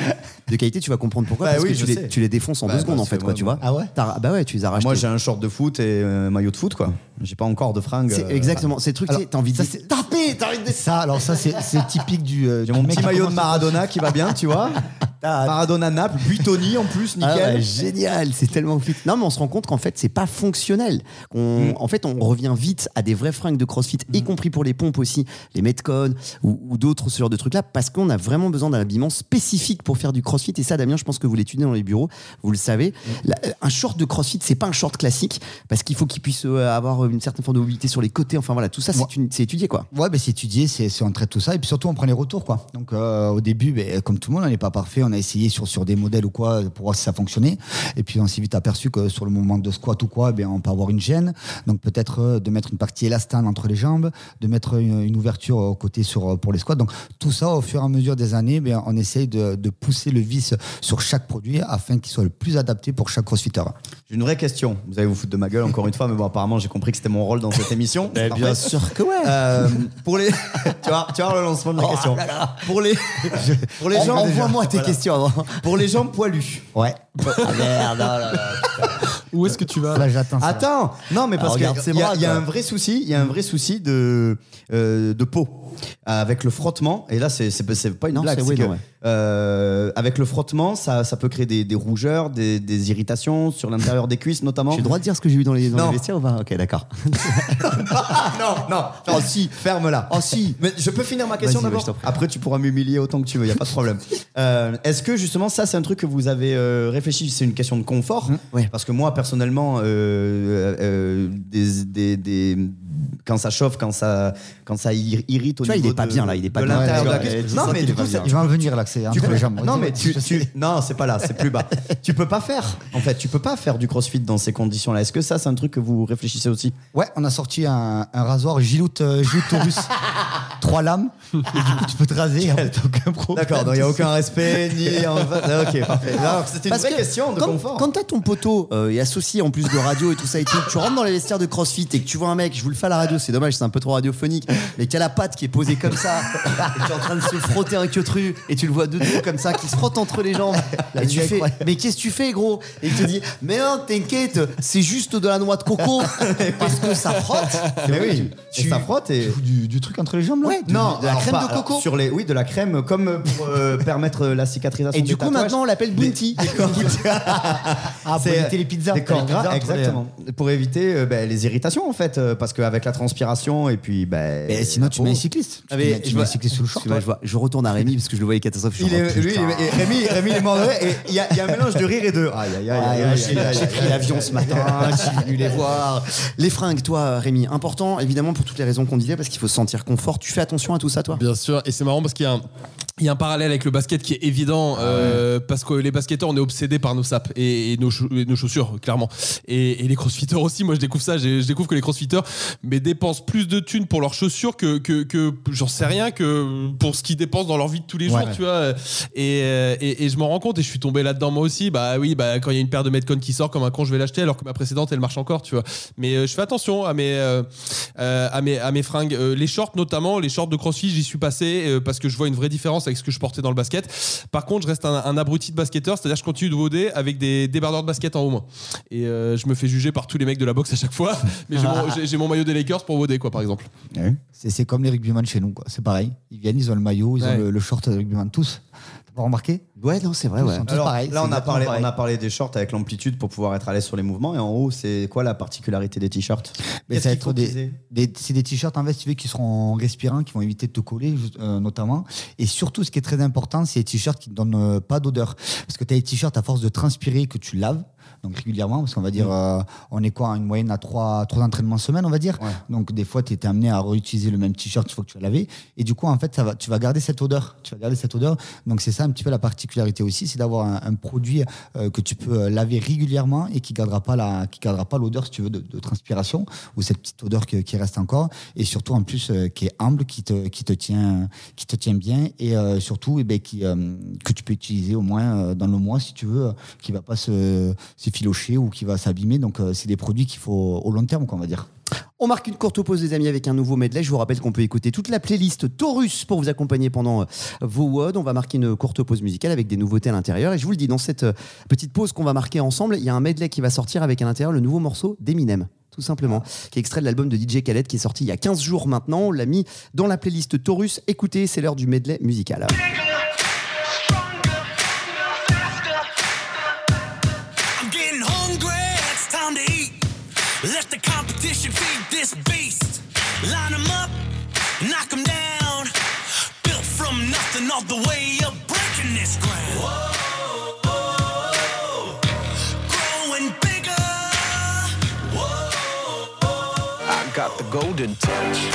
De qualité, tu vas comprendre pourquoi. Bah parce oui, que tu les, tu les défonces en Bah, deux secondes en fait, quoi, moi, tu vois. Ah ouais? Bah ouais, tu les as rachetés. Moi, j'ai un short de foot et un maillot de foot, quoi. J'ai pas encore de fringues. Euh, exactement, c'est le truc, tu sais, Alors, t'as envie de taper, t'as envie de Ça, alors ça, c'est, typique du. euh, J'ai mon petit maillot de Maradona qui va bien, tu vois. Maradona Naples, Buitoni en plus, Ah nickel. ouais, génial, c'est tellement fit. Non, mais on se rend compte qu'en fait, c'est pas fonctionnel. On- Mm. En fait, on revient vite à des vraies fringues de CrossFit, y compris pour les pompes aussi, les Metcon ou, ou d'autres ce genre de trucs-là, parce qu'on a vraiment besoin d'un habillement spécifique pour faire du CrossFit. Et ça, Damien, je pense que vous l'étudiez dans les bureaux, vous le savez. Mm. La- un short de CrossFit, c'est pas un short classique, parce qu'il faut qu'il puisse euh, avoir une certaine forme de mobilité sur les côtés. Enfin voilà, tout ça, c'est une- c'est étudié quoi. Ouais, ben c'est étudié, c'est c'est- on traite tout ça, et puis surtout on prend les retours, quoi. Donc euh, au début, ben, comme tout le monde, on n'est pas parfait, on a essayé sur, sur des modèles ou quoi pour voir si ça fonctionnait, et puis on s'est vite aperçu que sur le moment de squat ou quoi, ben, on peut avoir une gêne, donc peut-être euh, de mettre une partie élastane entre les jambes, de mettre une, une ouverture au côté sur, euh, pour les squats. Donc tout ça, au fur et à mesure des années, ben, on essaye de, de pousser le vice sur chaque produit afin qu'il soit le plus adapté pour chaque crossfitter. J'ai une vraie question. Vous allez vous foutre de ma gueule encore une fois, mais bon, apparemment, j'ai compris que c'était mon rôle dans cette émission. Bien parfait. sûr que ouais. Euh, pour les, tu vois, tu vois le lancement de la question. Pour les, pour les gens, Envoie-moi tes Voilà. questions avant. Pour les gens poilus. Ouais. Ah merde, oh là là. Où est-ce que tu vas Là, j'attends ça. Attends, non, mais parce Ah, qu'il regarde ses y, a- bras, il y a quoi. un vrai souci, il y a un vrai souci de, euh, de peau. Avec le frottement, et là, c'est c'est- c'est pas une Non, blague, c'est c'est oui, que, non, ouais. euh, avec le frottement, ça, ça peut créer des, des rougeurs, des, des irritations sur l'intérieur des cuisses notamment. J'ai le droit de dire ce que j'ai vu dans les, dans Non. les vestiaires ou pas? Ok, d'accord. Ah, non, non. Oh si, ferme-la. Oh si. Mais je peux finir ma question Vas-y, d'abord je t'en prie. Après, tu pourras m'humilier autant que tu veux, il y a pas de problème. Euh, Est-ce que justement ça, c'est un truc que vous avez euh, C'est une question de confort ouais. Parce que moi, personnellement, euh, euh, euh, des, des- des- quand ça chauffe, quand ça, quand ça ir- irrite au Tu vois, il est pas de- bien, là, il est pas de bien. l'intérieur de la Ouais, cuisse. Non, mais du coup, Je vais en venir là, c'est les jambes. Non, mais tu, tu- non, c'est pas là, c'est plus bas. tu peux pas faire. En fait, tu peux pas faire du CrossFit dans ces conditions-là. Est-ce que ça, c'est un truc que vous réfléchissez aussi? Ouais, on a sorti un, un rasoir Gilout, euh, Gilout Taurus. trois lames. et du coup, tu peux te raser. après, t'as aucun problème. D'accord, donc il n'y a aucun respect, ni en Ah, Ok, parfait. C'était une Parce vraie que question de quand, confort. Quand t'as ton poteau euh, et associé en plus de radio et tout ça et tout, tu rentres dans les vestiaires de CrossFit et que tu vois un mec, je vous le fais à la radio, c'est dommage, c'est un peu trop radiophonique, mais qui a la patte qui est posée comme ça, et qui est en train de se frotter un queutru et tu le vois de dos comme ça, qui se frotte entre les jambes. Et tu fais, mais qu'est-ce que tu fais, gros? Et il te dit, mais non, t'inquiète, c'est juste de la noix de coco parce que ça frotte. Mais oui, tu- et ça frotte et. Du, du truc entre les jambes là? Ouais, Non, de la crème pas- de coco. sur les, oui, de la crème, comme pour euh, permettre la cicatrisation. Et du coup, tatouages. maintenant, on l'appelle Bounty. Ah, pour C'est- éviter les pizzas. Des corps gras, les- exactement. Pour éviter euh, ben, les irritations en fait, euh, parce qu'avec la transpiration et puis ben. Mais sinon, tu mets un cycliste. Tu Ah, mets, tu je mets un cycliste sous le short. Je, vois- je retourne à Rémi parce que je le voyais catastrophe. Il est, lui, et Rémi, Rémi il est mort et il y, a il y a un mélange de rire et de. Aïe aïe aïe aïe moi, aïe. j'ai pris l'avion ce matin, je suis venu les voir. Les fringues, toi, Rémi, important, évidemment, pour toutes les raisons qu'on disait, parce qu'il faut se sentir confort. Tu fais attention à tout ça, toi. Bien sûr, et c'est marrant parce qu'il y a un. Il y a un parallèle avec le basket qui est évident euh, parce que les basketteurs on est obsédés par nos sapes et, et nos, et nos chaussures clairement. Et, et les crossfitters aussi moi je découvre ça je découvre que les crossfitters mais dépensent plus de thunes pour leurs chaussures que, que, que j'en sais rien que pour ce qu'ils dépensent dans leur vie de tous les jours Ouais. tu vois. Et, euh, et, je m'en rends compte et je suis tombé là-dedans moi aussi. Bah oui bah quand il y a une paire de Metcon qui sort comme un con je vais l'acheter alors que ma précédente elle marche encore tu vois. Mais euh, je fais attention à mes euh, à mes à mes fringues les shorts notamment les shorts de crossfit j'y suis passé euh, parce que je vois une vraie différence avec ce que je portais dans le basket par contre je reste un, un abruti de basketteur c'est à dire je continue de voder avec des débardeurs de basket en haut moi et euh, je me fais juger par tous les mecs de la boxe à chaque fois mais j'ai mon, maillot des Lakers pour voder quoi par exemple C'est c'est comme les rugbyman chez nous, quoi. C'est pareil. Ils viennent, ils ont le maillot, ils Ouais. ont le, le short de rugbyman, tous. T'as pas remarqué Ouais, non, c'est vrai, ouais. sont tous Alors pareils, là, on a, parlé, pareil. on a parlé des shorts avec l'amplitude pour pouvoir être à l'aise sur les mouvements. Et en haut, c'est quoi la particularité des t-shirts? Des, des- c'est des t-shirts en veste si tu veux, qui seront respirants, qui vont éviter de te coller euh, notamment. Et surtout, ce qui est très important, c'est les t-shirts qui ne donnent euh, pas d'odeur. Parce que tu as des t-shirts à force de transpirer que tu laves. Donc régulièrement, parce qu'on va dire, euh, on est quoi, une moyenne à trois, trois entraînements semaine, on va dire. Ouais. Donc des fois, tu es amené à réutiliser le même t-shirt une fois que tu l'as lavé. Et du coup, en fait, ça va, tu vas garder cette odeur. Tu vas garder cette odeur. Donc c'est ça un petit peu la particularité aussi, c'est d'avoir un, un produit euh, que tu peux euh, laver régulièrement et qui gardera pas la, qui gardera pas l'odeur, si tu veux, de, de transpiration ou cette petite odeur que- qui reste encore. Et surtout en plus euh, qui est humble, qui te, qui te tient, qui te tient bien et surtout, eh ben, qui, que tu peux utiliser au moins dans le mois si tu veux, qui va pas se, se filocher ou qui va s'abîmer. Donc euh, c'est des produits qu'il faut au long terme, qu'on va dire. On marque une courte pause, les amis, avec un nouveau medley. Je vous rappelle qu'on peut écouter toute la playlist Taurus pour vous accompagner pendant euh, vos WOD. On va marquer une courte pause musicale avec des nouveautés à l'intérieur. Et je vous le dis, dans cette euh, petite pause qu'on va marquer ensemble, il y a un medley qui va sortir avec à l'intérieur le nouveau morceau d'Eminem. Tout simplement, qui est extrait de l'album de DJ Khaled qui est sorti il y a 15 jours maintenant. On l'a mis dans la playlist Taurus. Écoutez, c'est l'heure du medley musical. The way up, breaking this ground. Whoa, growing bigger. I got the golden touch.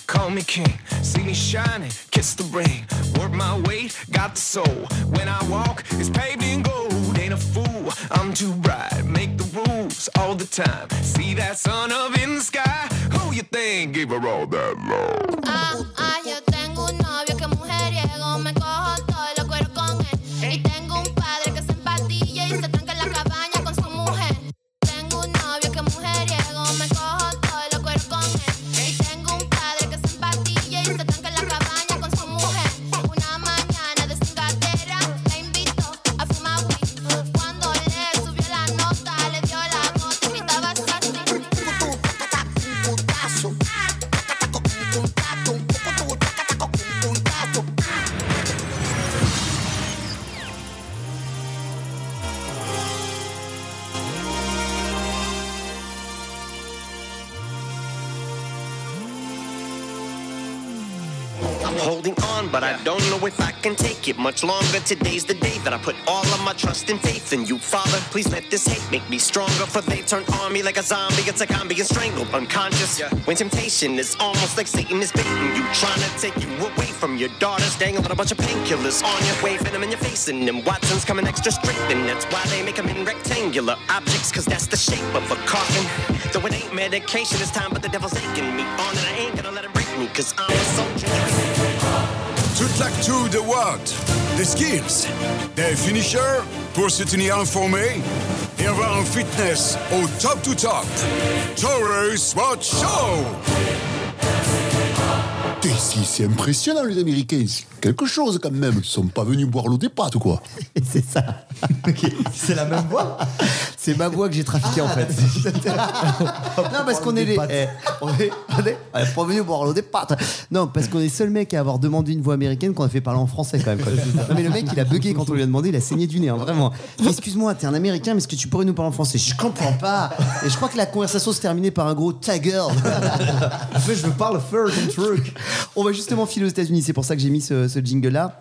Call me king. See me shining, kiss the ring. Work my weight, got the soul. When I walk, it's paved in gold. Ain't a fool, I'm too bright. Make the rules all the time. See that sun up in the sky? Who you think gave her all that love? Ah, ah, yo tengo un novio que much longer. Today's the day that I put all of my trust and faith in you, Father. Please let this hate make me stronger, for they turn on me like a zombie. It's like I'm being strangled, unconscious. When temptation is almost like Satan is baiting you, trying to take you away from your daughters, dangling a bunch of painkillers on you, waving them in your face, and them Watson's coming extra strict, and that's why they make them in rectangular objects, cause that's the shape of a coffin. Though it ain't medication this time, but the devil's aching me on, and I ain't gonna let him break me, cause I'm a soldier. Toute l'actu de Watt, des skills, des finishers pour se tenir informé et avoir un fitness au top to top. Taurus Watch Show! C'est impressionnant les Américains, c'est quelque chose quand même. Ils sont pas venus boire l'eau des pâtes quoi. C'est ça. C'est la même voix C'est ma voix que j'ai trafiquée en fait. non, parce qu'on est les. eh, on est, on est, on est pas venu boire l'eau des pâtes. Non, parce qu'on est seul mec à avoir demandé une voix américaine qu'on a fait parler en français quand même. quoi. Non, mais le mec, il a bugué quand on lui a demandé, il a saigné du nez, hein, vraiment. Excuse-moi, t'es un américain, mais est-ce que tu pourrais nous parler en français? Je comprends pas. Et je crois que la conversation se terminait par un gros ta girl. En fait, je parle first and truc. On va justement filer aux États-Unis, c'est pour ça que j'ai mis ce, ce jingle-là.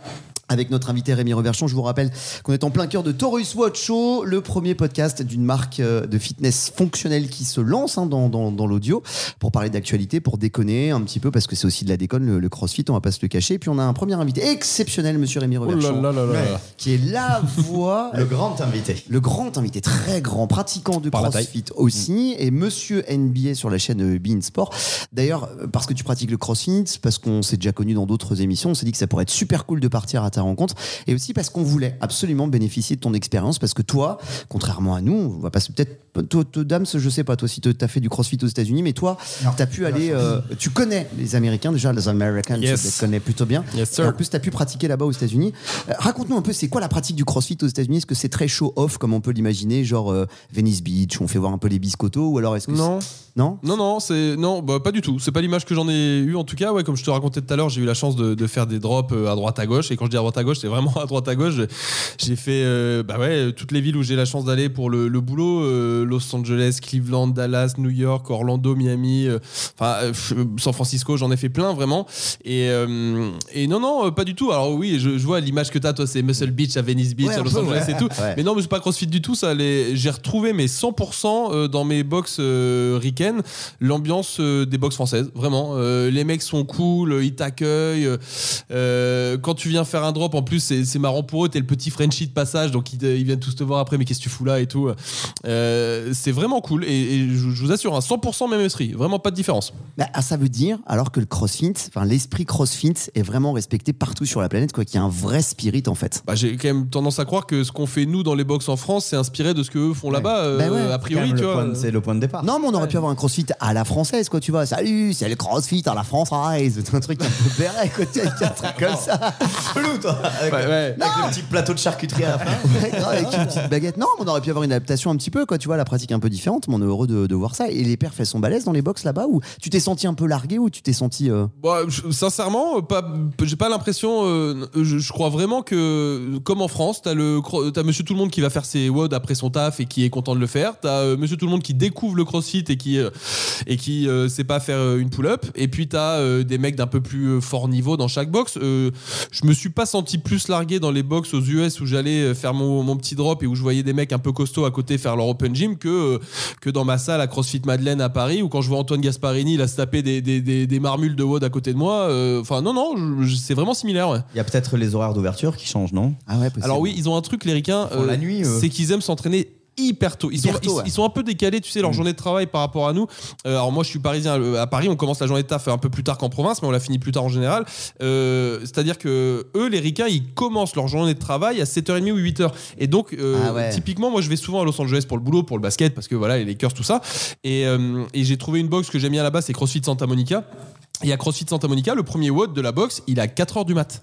Avec notre invité Rémi Reverchon, je vous rappelle qu'on est en plein cœur de Taurus Watch Show, le premier podcast d'une marque euh, de fitness fonctionnelle qui se lance hein, dans, dans- dans l'audio pour parler d'actualité, pour déconner un petit peu, parce que c'est aussi de la déconne, le, le crossfit, on va pas se le cacher. Et puis on a un premier invité exceptionnel, monsieur Rémi Oh là Reverchon, là là là. Ouais. qui est la voix Le grand invité. le grand invité, très grand, pratiquant de Par CrossFit aussi, et monsieur NBA sur la chaîne Bein Sport. D'ailleurs, parce que tu pratiques le CrossFit, parce qu'on s'est déjà connu dans d'autres émissions, on s'est dit que ça pourrait être super cool de partir à ta rencontre, et aussi parce qu'on voulait absolument bénéficier de ton expérience, parce que toi, contrairement à nous, on va passer peut-être, toi, toi, Dams, je sais pas, toi si tu as fait du CrossFit aux États-Unis, mais toi, tu as pu aller, euh, tu connais les Américains déjà, les Americans, Yes. tu les connais plutôt bien. Yes, sir. Et en plus, tu as pu pratiquer là-bas aux États-Unis. Euh, Raconte-nous un peu, c'est quoi la pratique du CrossFit aux États-Unis? Est-ce que c'est très show-off comme on peut l'imaginer, genre euh, Venice Beach, où on fait voir un peu les biscottos, ou alors est-ce que Non. c'est- non? Non, non, c'est non, bah, pas du tout. C'est pas l'image que j'en ai eu en tout cas. Ouais, comme je te racontais tout à l'heure, j'ai eu la chance de, de faire des drops à droite à gauche. Et quand je dis à droite à gauche, c'est vraiment à droite à gauche. J'ai fait, euh, bah ouais, toutes les villes où j'ai la chance d'aller pour le, le boulot euh, Los Angeles, Cleveland, Dallas, New York, Orlando, Miami, euh, enfin San Francisco. J'en ai fait plein vraiment. Et, et non, non, pas du tout. Alors oui, je, je vois l'image que t'as, toi, c'est Muscle Beach à Venice Beach Ouais, à Los peu, Angeles ouais. et tout. Ouais. Mais non, mais c'est pas CrossFit du tout. Ça, les- j'ai retrouvé mes 100% euh, dans mes box Riken l'ambiance des box françaises. Vraiment, les mecs sont cool, ils t'accueillent. quand tu viens faire un drop, en plus, c'est c'est marrant pour eux. T'es le petit Frenchie de passage, donc ils, te- ils viennent tous te voir après. Mais qu'est-ce que tu fous là et tout. Euh, c'est vraiment cool. Et, et je, je vous assure, un 100% même esprit. Vraiment pas de différence. Bah, ah, Ça veut dire, alors que le CrossFit, enfin l'esprit CrossFit est vraiment respecté partout sur la planète, quoi, qu'il y a un vrai spirit en fait. Bah, J'ai quand même tendance à croire que ce qu'on fait nous dans les box en France, c'est inspiré de ce qu'eux font là-bas. euh, Bah ouais. a priori, tu vois. point- C'est le point de départ. Non, mais on aurait pu avoir un crossfit à la française, quoi, tu vois. Salut, c'est le crossfit à la française. Un truc un peu béret, quoi, un truc comme ça. Toi. Avec, Ouais, ouais. avec le petit plateau de charcuterie à la fin. Ouais, grave, avec une petite baguette. Non, mais on aurait pu avoir une adaptation un petit peu, quoi, tu vois, la pratique un peu différente, mais on est heureux de, de voir ça. Et les perfs, elles sont balèzes dans les box là-bas, ou tu t'es senti un peu largué, ou tu t'es senti. euh, Bah, je- sincèrement, euh, pas, j'ai pas l'impression. euh, je, je crois vraiment que, comme en France, t'as le, t'as Monsieur Tout le Monde qui va faire ses WOD après son taf et qui est content de le faire. T'as euh, Monsieur Tout le Monde qui découvre le CrossFit et qui euh, et qui euh, sait pas faire une pull-up. Et puis t'as euh, des mecs d'un peu plus fort niveau dans chaque box. Euh, je me suis pas senti plus largué dans les box aux US où j'allais euh, faire mon, mon petit drop et où je voyais des mecs un peu costauds à côté faire leur open gym que euh, que dans ma salle à CrossFit Madeleine à Paris ou quand je vois Antoine Gasparini là se taper des, des, des, des marmules de WOD à côté de moi. euh, Enfin non non, c'est vraiment similaire. Ouais. Il y a peut-être les horaires d'ouverture qui changent, non? Ah ouais, possible. Alors oui, ils ont un truc les ricains, la nuit, c'est qu'ils aiment s'entraîner hyper tôt. Ils, sont, tôt, ils- ouais. ils sont un peu décalés, tu sais, leur journée de travail par rapport à nous. Euh, alors moi, je suis parisien. À Paris, on commence la journée de taf un peu plus tard qu'en province, mais on la finit plus tard en général. Euh, C'est-à-dire que eux, les ricains, ils commencent leur journée de travail à 7h30 ou 8h. Et donc, euh, Ah ouais. typiquement, moi, je vais souvent à Los Angeles pour le boulot, pour le basket, parce que voilà, les Lakers, tout ça. Et, et j'ai trouvé une box que j'aime bien là-bas, c'est CrossFit Santa Monica. Et à CrossFit Santa Monica, le premier WOD de la box, il est à 4h du mat.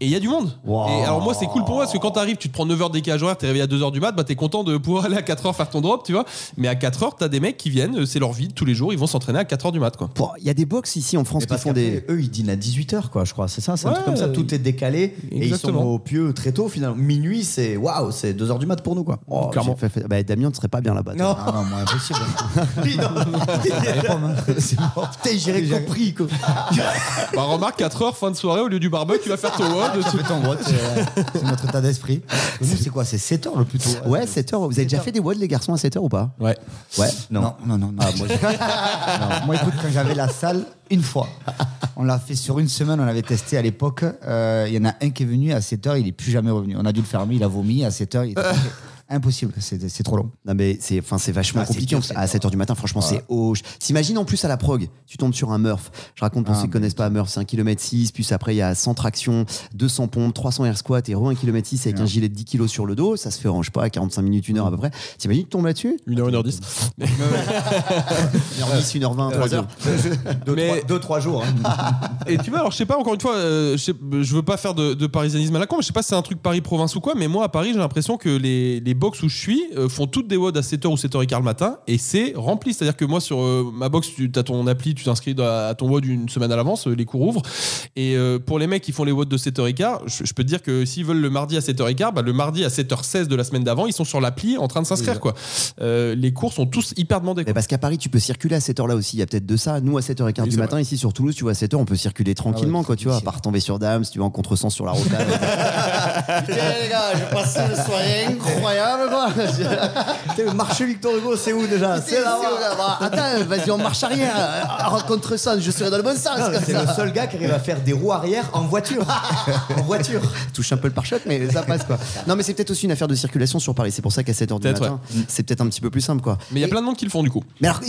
Et il y a du monde. Et alors moi, c'est cool pour moi parce que quand t'arrives, tu te prends 9h décalage horaire, t'es réveillé à 2h du mat, bah t'es content de pouvoir aller à 4h faire ton drop, tu vois. Mais à 4h, t'as des mecs qui viennent, euh, c'est leur vie, tous les jours, ils vont s'entraîner à 4h du mat, quoi. Il y a des box ici en France qui font des. Eux, ils dînent à 18h, quoi, je crois. C'est ça, c'est un Ouais, truc comme ça. Tout est décalé. Et ils sont au pieu très tôt, finalement. Minuit, c'est waouh, c'est 2h du mat pour nous, quoi. Oh, Clairement. j'ai fait- fait- Bah, Damien ne serait pas bien là-bas. Non. Ah non, moi, impossible. Putain, j'irais compris. Lit, quoi. Bah, remarque, 4 heures, fin de soirée, au lieu du barbecue, tu vas faire ton WOD. Tu fais ton vote, c'est notre état d'esprit. Nous, c'est quoi C'est 7 heures le plus tôt. Ouais, 7 heures. Vous avez déjà fait des WOD, les garçons, à 7 heures ou pas Ouais. Ouais. Non, non, non. non. Ah, moi, Non, moi, écoute, quand j'avais la salle, une fois, on l'a fait sur une semaine, on avait testé à l'époque. euh, Il y en a un qui est venu à 7 heures, il est plus jamais revenu. On a dû le fermer, il a vomi à 7 heures. il était- Impossible, c'est c'est trop long. Non mais c'est enfin c'est vachement Ah, compliqué dur, à dur. 7h du matin franchement c'est hoche. S'imagine en plus à la prog, tu tombes sur un Murph. Je raconte pour Ah, ceux qui connaissent pas Murph, c'est un km 6 puis après il y a 100 tractions, 200 pompes, 300 air squat et re 1 km 6 avec un gilet de 10 kg sur le dos, ça se fait en je sais pas 45 minutes, 1 heure à peu près. T'imagines tu tombes là-dessus? 1h, 1h10. 1h10, 1h20, 3 heures. Mais- 2-3 jours. hein. Et tu vois, alors je sais pas, encore une fois, euh, je, sais- je veux pas faire de, de parisianisme à la con, mais je sais pas si c'est un truc Paris-Province ou quoi, mais moi à Paris, j'ai l'impression que les, les box où je suis euh, font toutes des WOD à 7h ou 7h15 le matin et c'est rempli. C'est-à-dire que moi, sur euh, ma box, tu as ton appli, tu t'inscris à, à ton WOD une semaine à l'avance, euh, les cours ouvrent. Et euh, pour les mecs qui font les WOD de 7h15, je, je peux te dire que s'ils veulent le mardi à 7h15, bah, le mardi à 7h16 de la semaine d'avant, ils sont sur l'appli en train de s'inscrire. quoi. Euh, les cours sont tous hyper demandés. Mais parce qu'à Paris, tu peux circuler à cette heure-là aussi. Il y a peut-être de ça. Nous, à 7h15 Oui, du matin, ici sur Toulouse, tu vois, à 7h, on peut circuler tranquillement, quoi, tu vois, à part tomber sur Dame, si tu vas en contresens sur la rocade. Putain, les gars, j'ai passé une soirée incroyable, quoi. le marché Victor Hugo, c'est où déjà C'est là Attends, vas-y, on marche arrière. En contresens, je serai dans le bon sens. C'est ça. le seul gars qui arrive à faire des roues arrière en voiture. en voiture. touche un peu le pare-choc, mais ça passe quoi. Non, mais c'est peut-être aussi une affaire de circulation sur Paris. C'est pour ça qu'à 7h du matin, c'est peut-être un petit peu plus simple quoi. Mais il y a Et- plein de monde qui le font du coup. Mais alors,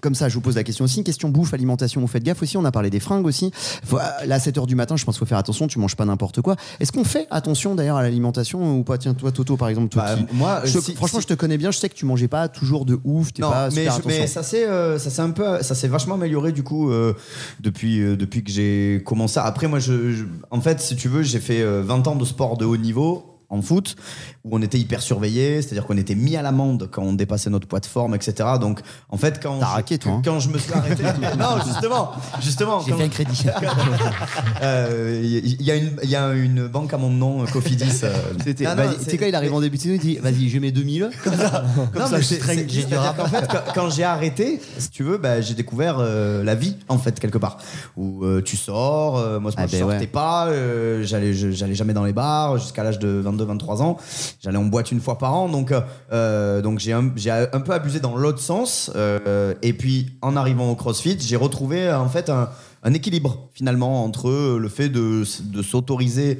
comme ça, je vous pose la question aussi. Une question bouffe, alimentation, vous faites gaffe aussi. On a parlé des fringues aussi. Faut- euh, là, à 7h du matin, je pense qu'il faut faire attention. Tu manges pas n'importe quoi. Est-ce qu'on fait attention d'ailleurs à l'alimentation ou pas? Tiens, toi, Toto, par exemple, toi, qui- moi, je te- si- franchement, si- je te connais bien. Je sais que tu mangeais pas toujours de ouf. Non, pas mais, super je- attention. mais ça s'est euh, ça s'est un peu ça s'est vachement amélioré du coup euh, depuis euh, depuis que j'ai commencé. Après moi je, je- en fait si tu veux j'ai fait euh, 20 ans de sport de haut niveau en foot où on était hyper surveillé, c'est-à-dire qu'on était mis à l'amende quand on dépassait notre poids de forme, etc. Donc en fait quand je, raqué, toi, hein. quand je me suis arrêté, non justement justement J'ai fait un crédit. euh, il y, a une il y a une banque à mon nom euh, Cofidis. euh. C'était- Tu sais quand il arrive en début de saison, il dit Vas-y, je mets 2000. Comme ça, comme Non, ça mais je traîne. qu'en fait, quand, quand j'ai arrêté, si tu veux, bah, j'ai découvert euh, la vie, en fait, quelque part. Où euh, tu sors, euh, moi, Ah je ben sortais ouais. pas, euh, j'allais, j'allais jamais dans les bars jusqu'à l'âge de 22-23 ans. J'allais en boîte une fois par an, donc, euh, donc j'ai, un, un peu abusé dans l'autre sens. euh, et puis, en arrivant au CrossFit, j'ai retrouvé en fait un, équilibre finalement entre le fait de, de s'autoriser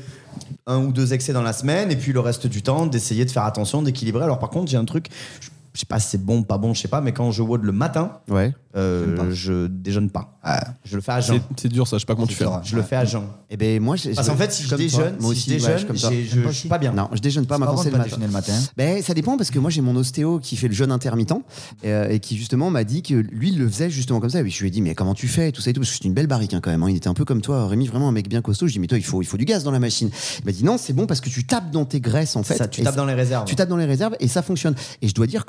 un ou deux excès dans la semaine et puis le reste du temps d'essayer de faire attention, d'équilibrer. Alors par contre, j'ai un truc, je, je sais pas si c'est bon, pas bon, je sais pas, mais quand je WOD le matin, Ouais. euh, je déjeune pas. Je le fais à jeun. C'est dur ça, je sais pas comment tu fais. Je le fais à jeun. Et ben moi, je- Parce qu'en fait, si je déjeune, moi si aussi, je ouais, déjeune, suis comme ça. je, je suis pas bien. Non, je déjeune pas, ma de le pas matin. déjeuner le matin. Ben, ça dépend parce que moi j'ai mon ostéo qui fait le jeûne intermittent euh, et qui justement m'a dit que lui il le faisait justement comme ça. Et je lui ai dit mais comment tu fais tout ça et tout parce que c'est une belle barrique hein, quand même. hein. Il était un peu comme toi, Rémi, vraiment un mec bien costaud. Je dis mais toi il faut il faut du gaz dans la machine. Il m'a dit non c'est bon parce que tu tapes dans tes graisses en fait. Ça, tu tapes dans les réserves. Tu tapes dans les réserves et ça fonctionne. Et je dois dire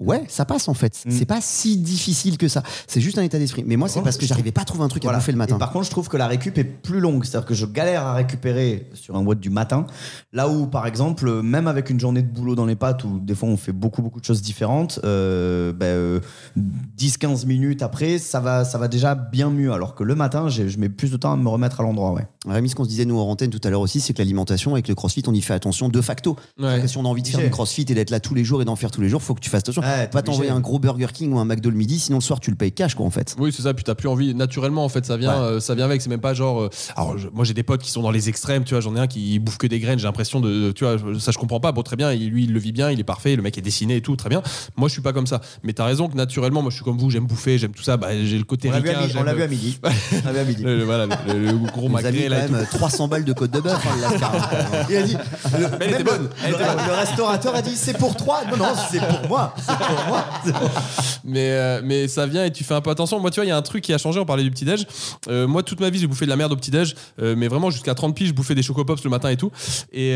ouais, ça passe en fait. Mm. C'est pas si difficile que ça. C'est juste un état d'esprit. Mais moi, c'est contre, parce que j'arrivais pas à trouver un truc Voilà. à bouffer le matin. Et par contre, je trouve que la récup est plus longue. C'est-à-dire que je galère à récupérer sur un WOD du matin. Là où, par exemple, même avec une journée de boulot dans les pattes, où des fois on fait beaucoup, beaucoup de choses différentes, euh, ben, euh, 10-15 minutes après, ça va, ça va déjà bien mieux. Alors que le matin, je mets plus de temps à me remettre à l'endroit. Ouais. Rémi, ce qu'on se disait nous en antenne tout à l'heure aussi, c'est que l'alimentation avec le crossfit, on y fait attention de facto. Si on a envie de faire du crossfit et d'être là tous les jours et d'en faire tous les jours, faut que tu fasses attention. Ouais, pas t'envoyer un gros Burger King ou un McDo le midi, sinon le soir tu le payes cash quoi en fait. Oui, c'est ça. Puis t'as plus envie. Naturellement, en fait, ça vient, Ouais. euh, ça vient avec. C'est même pas genre. euh, alors, je- moi, j'ai des potes qui sont dans les extrêmes. Tu vois, j'en ai un qui bouffe que des graines. J'ai l'impression de. Tu vois, ça, je comprends pas. Bon, très bien. Lui, il le vit bien. Il est parfait. Le mec est dessiné et tout. Très bien. Moi, je suis pas comme ça. Mais t'as raison que naturellement, moi, je suis comme vous. J'aime bouffer. J'aime tout ça. Bah, j'ai le côté On l'a vu, vu à midi. On l'a vu à midi. Le, voilà, le, le- le gros quand là. même tout. euh, 300 balles de côte de bœuf. hein. Il a dit. Mais elle était même bonne. Le, restaurateur a dit c'est pour trois. Non, non, c'est pour moi. C'est pour moi. mais, euh, mais ça vient et tu fais un peu attention. Moi, tu vois, il y a un truc qui a changé. On parlait du petit-déj. Euh, moi, toute ma vie, j'ai bouffé de la merde au petit-déj. euh, mais vraiment, jusqu'à 30 piges, je bouffais des chocopops le matin et tout. Et,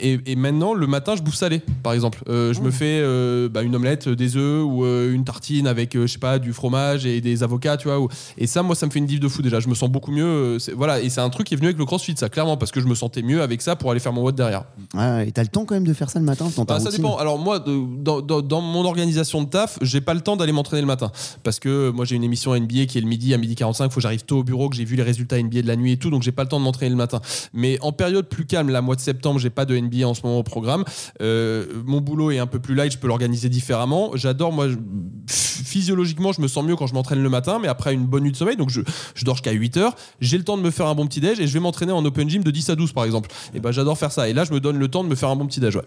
et, et maintenant, le matin, je bouffe salé, par exemple. Je me fais euh, bah, une omelette, des œufs ou une tartine avec je sais pas, du fromage et des avocats, tu vois. ou- Et ça, moi, ça me fait une diff de fou déjà. Je me sens beaucoup mieux. Voilà, et c'est un truc qui est venu avec le CrossFit, ça, clairement, parce que je me sentais mieux avec ça pour aller faire mon WOD derrière. Et t'as le temps quand même de faire ça le matin dans ta Bah, ça dépend. Alors moi, dans, dans- mon organisation de taf, j'ai pas le temps d'aller m'entraîner le matin parce que moi j'ai une émission NBA qui est le midi à midi 45. Faut que j'arrive tôt au bureau, que j'ai vu les résultats NBA de la nuit et tout, donc j'ai pas le temps de m'entraîner le matin. Mais en période plus calme, la mois de septembre, j'ai pas de NBA en ce moment au programme. Euh, mon boulot est un peu plus light, je peux l'organiser différemment. J'adore moi. Physiologiquement, je me sens mieux quand je m'entraîne le matin, mais après une bonne nuit de sommeil, donc je, je dors jusqu'à 8 heures. J'ai le temps de me faire un bon petit déj et je vais m'entraîner en open gym de 10 à 12 par exemple. Et ben j'adore faire ça. Et là, je me donne le temps de me faire un bon petit déj.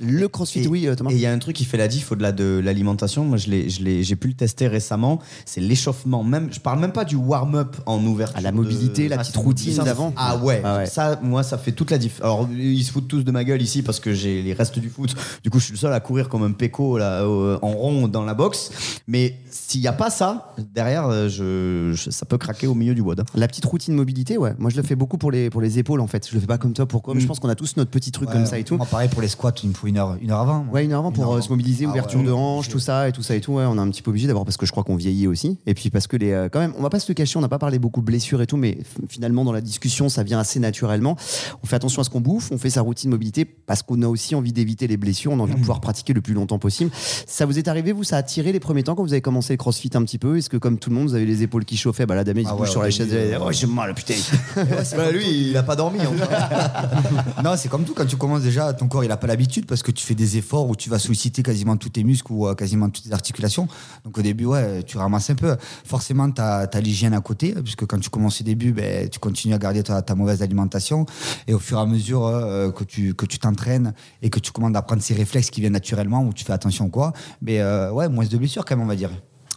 Le crossfit, oui, euh, Thomas. Et il y a un truc qui fait la diff au-delà de l'alimentation. Moi, j'ai pu le tester récemment. C'est l'échauffement. Même, je parle même pas du warm-up en ouverture. Ah, la mobilité, de- la petite routine d'avant. Ah ouais, Ah ouais. Ça, moi, ça fait toute la diff. Alors, ils se foutent tous de ma gueule ici parce que j'ai les restes du foot. Du coup, je suis le seul à courir comme un péco là, euh, en rond dans la boxe. Mais s'il n'y a pas ça, derrière, euh, je, je- ça peut craquer au milieu du WOD. La petite routine mobilité, ouais. Moi, je le fais beaucoup pour les, pour les épaules, en fait. Je le fais pas comme toi, pourquoi Mais je pense qu'on a tous notre petit truc Ouais, comme ça et tout. moi, pareil pour les squats, me faut une heure, une heure avant. Ouais, une heure avant pour heure euh, se mobiliser, Ah ouverture ouais. de hanche, tout ça et tout ça et tout. Ouais, on est un petit peu obligé d'abord parce que je crois qu'on vieillit aussi. Et puis parce que les, euh, quand même, on va pas se le cacher, on n'a pas parlé beaucoup de blessures et tout, mais finalement dans la discussion, ça vient assez naturellement. On fait attention à ce qu'on bouffe, on fait sa routine mobilité parce qu'on a aussi envie d'éviter les blessures, on a envie de pouvoir pratiquer le plus longtemps possible. Ça vous est arrivé, vous, ça a tiré les premiers temps quand vous avez commencé le CrossFit un petit peu? Est-ce que comme tout le monde, vous avez les épaules qui chauffaient? Bah là, Damien, il Ah ouais, sur la chaise. euh, Oh, j'ai mal, putain. Bah, lui, il a pas dormi. en fait. non, c'est comme tout, quand tu commences déjà, ton corps il a pas l'habitude parce que tu fais des efforts où tu vas solliciter quasiment tous tes muscles ou euh, quasiment toutes tes articulations. Donc au début, ouais, tu ramasses un peu. Forcément, tu as, l'hygiène à côté, puisque quand tu commences au début, ben, tu continues à garder ta, mauvaise alimentation. Et au fur et à mesure euh, que tu que tu t'entraînes et que tu commandes à prendre ces réflexes qui viennent naturellement, où tu fais attention quoi, mais euh, ouais, moins de blessures quand même, on va dire.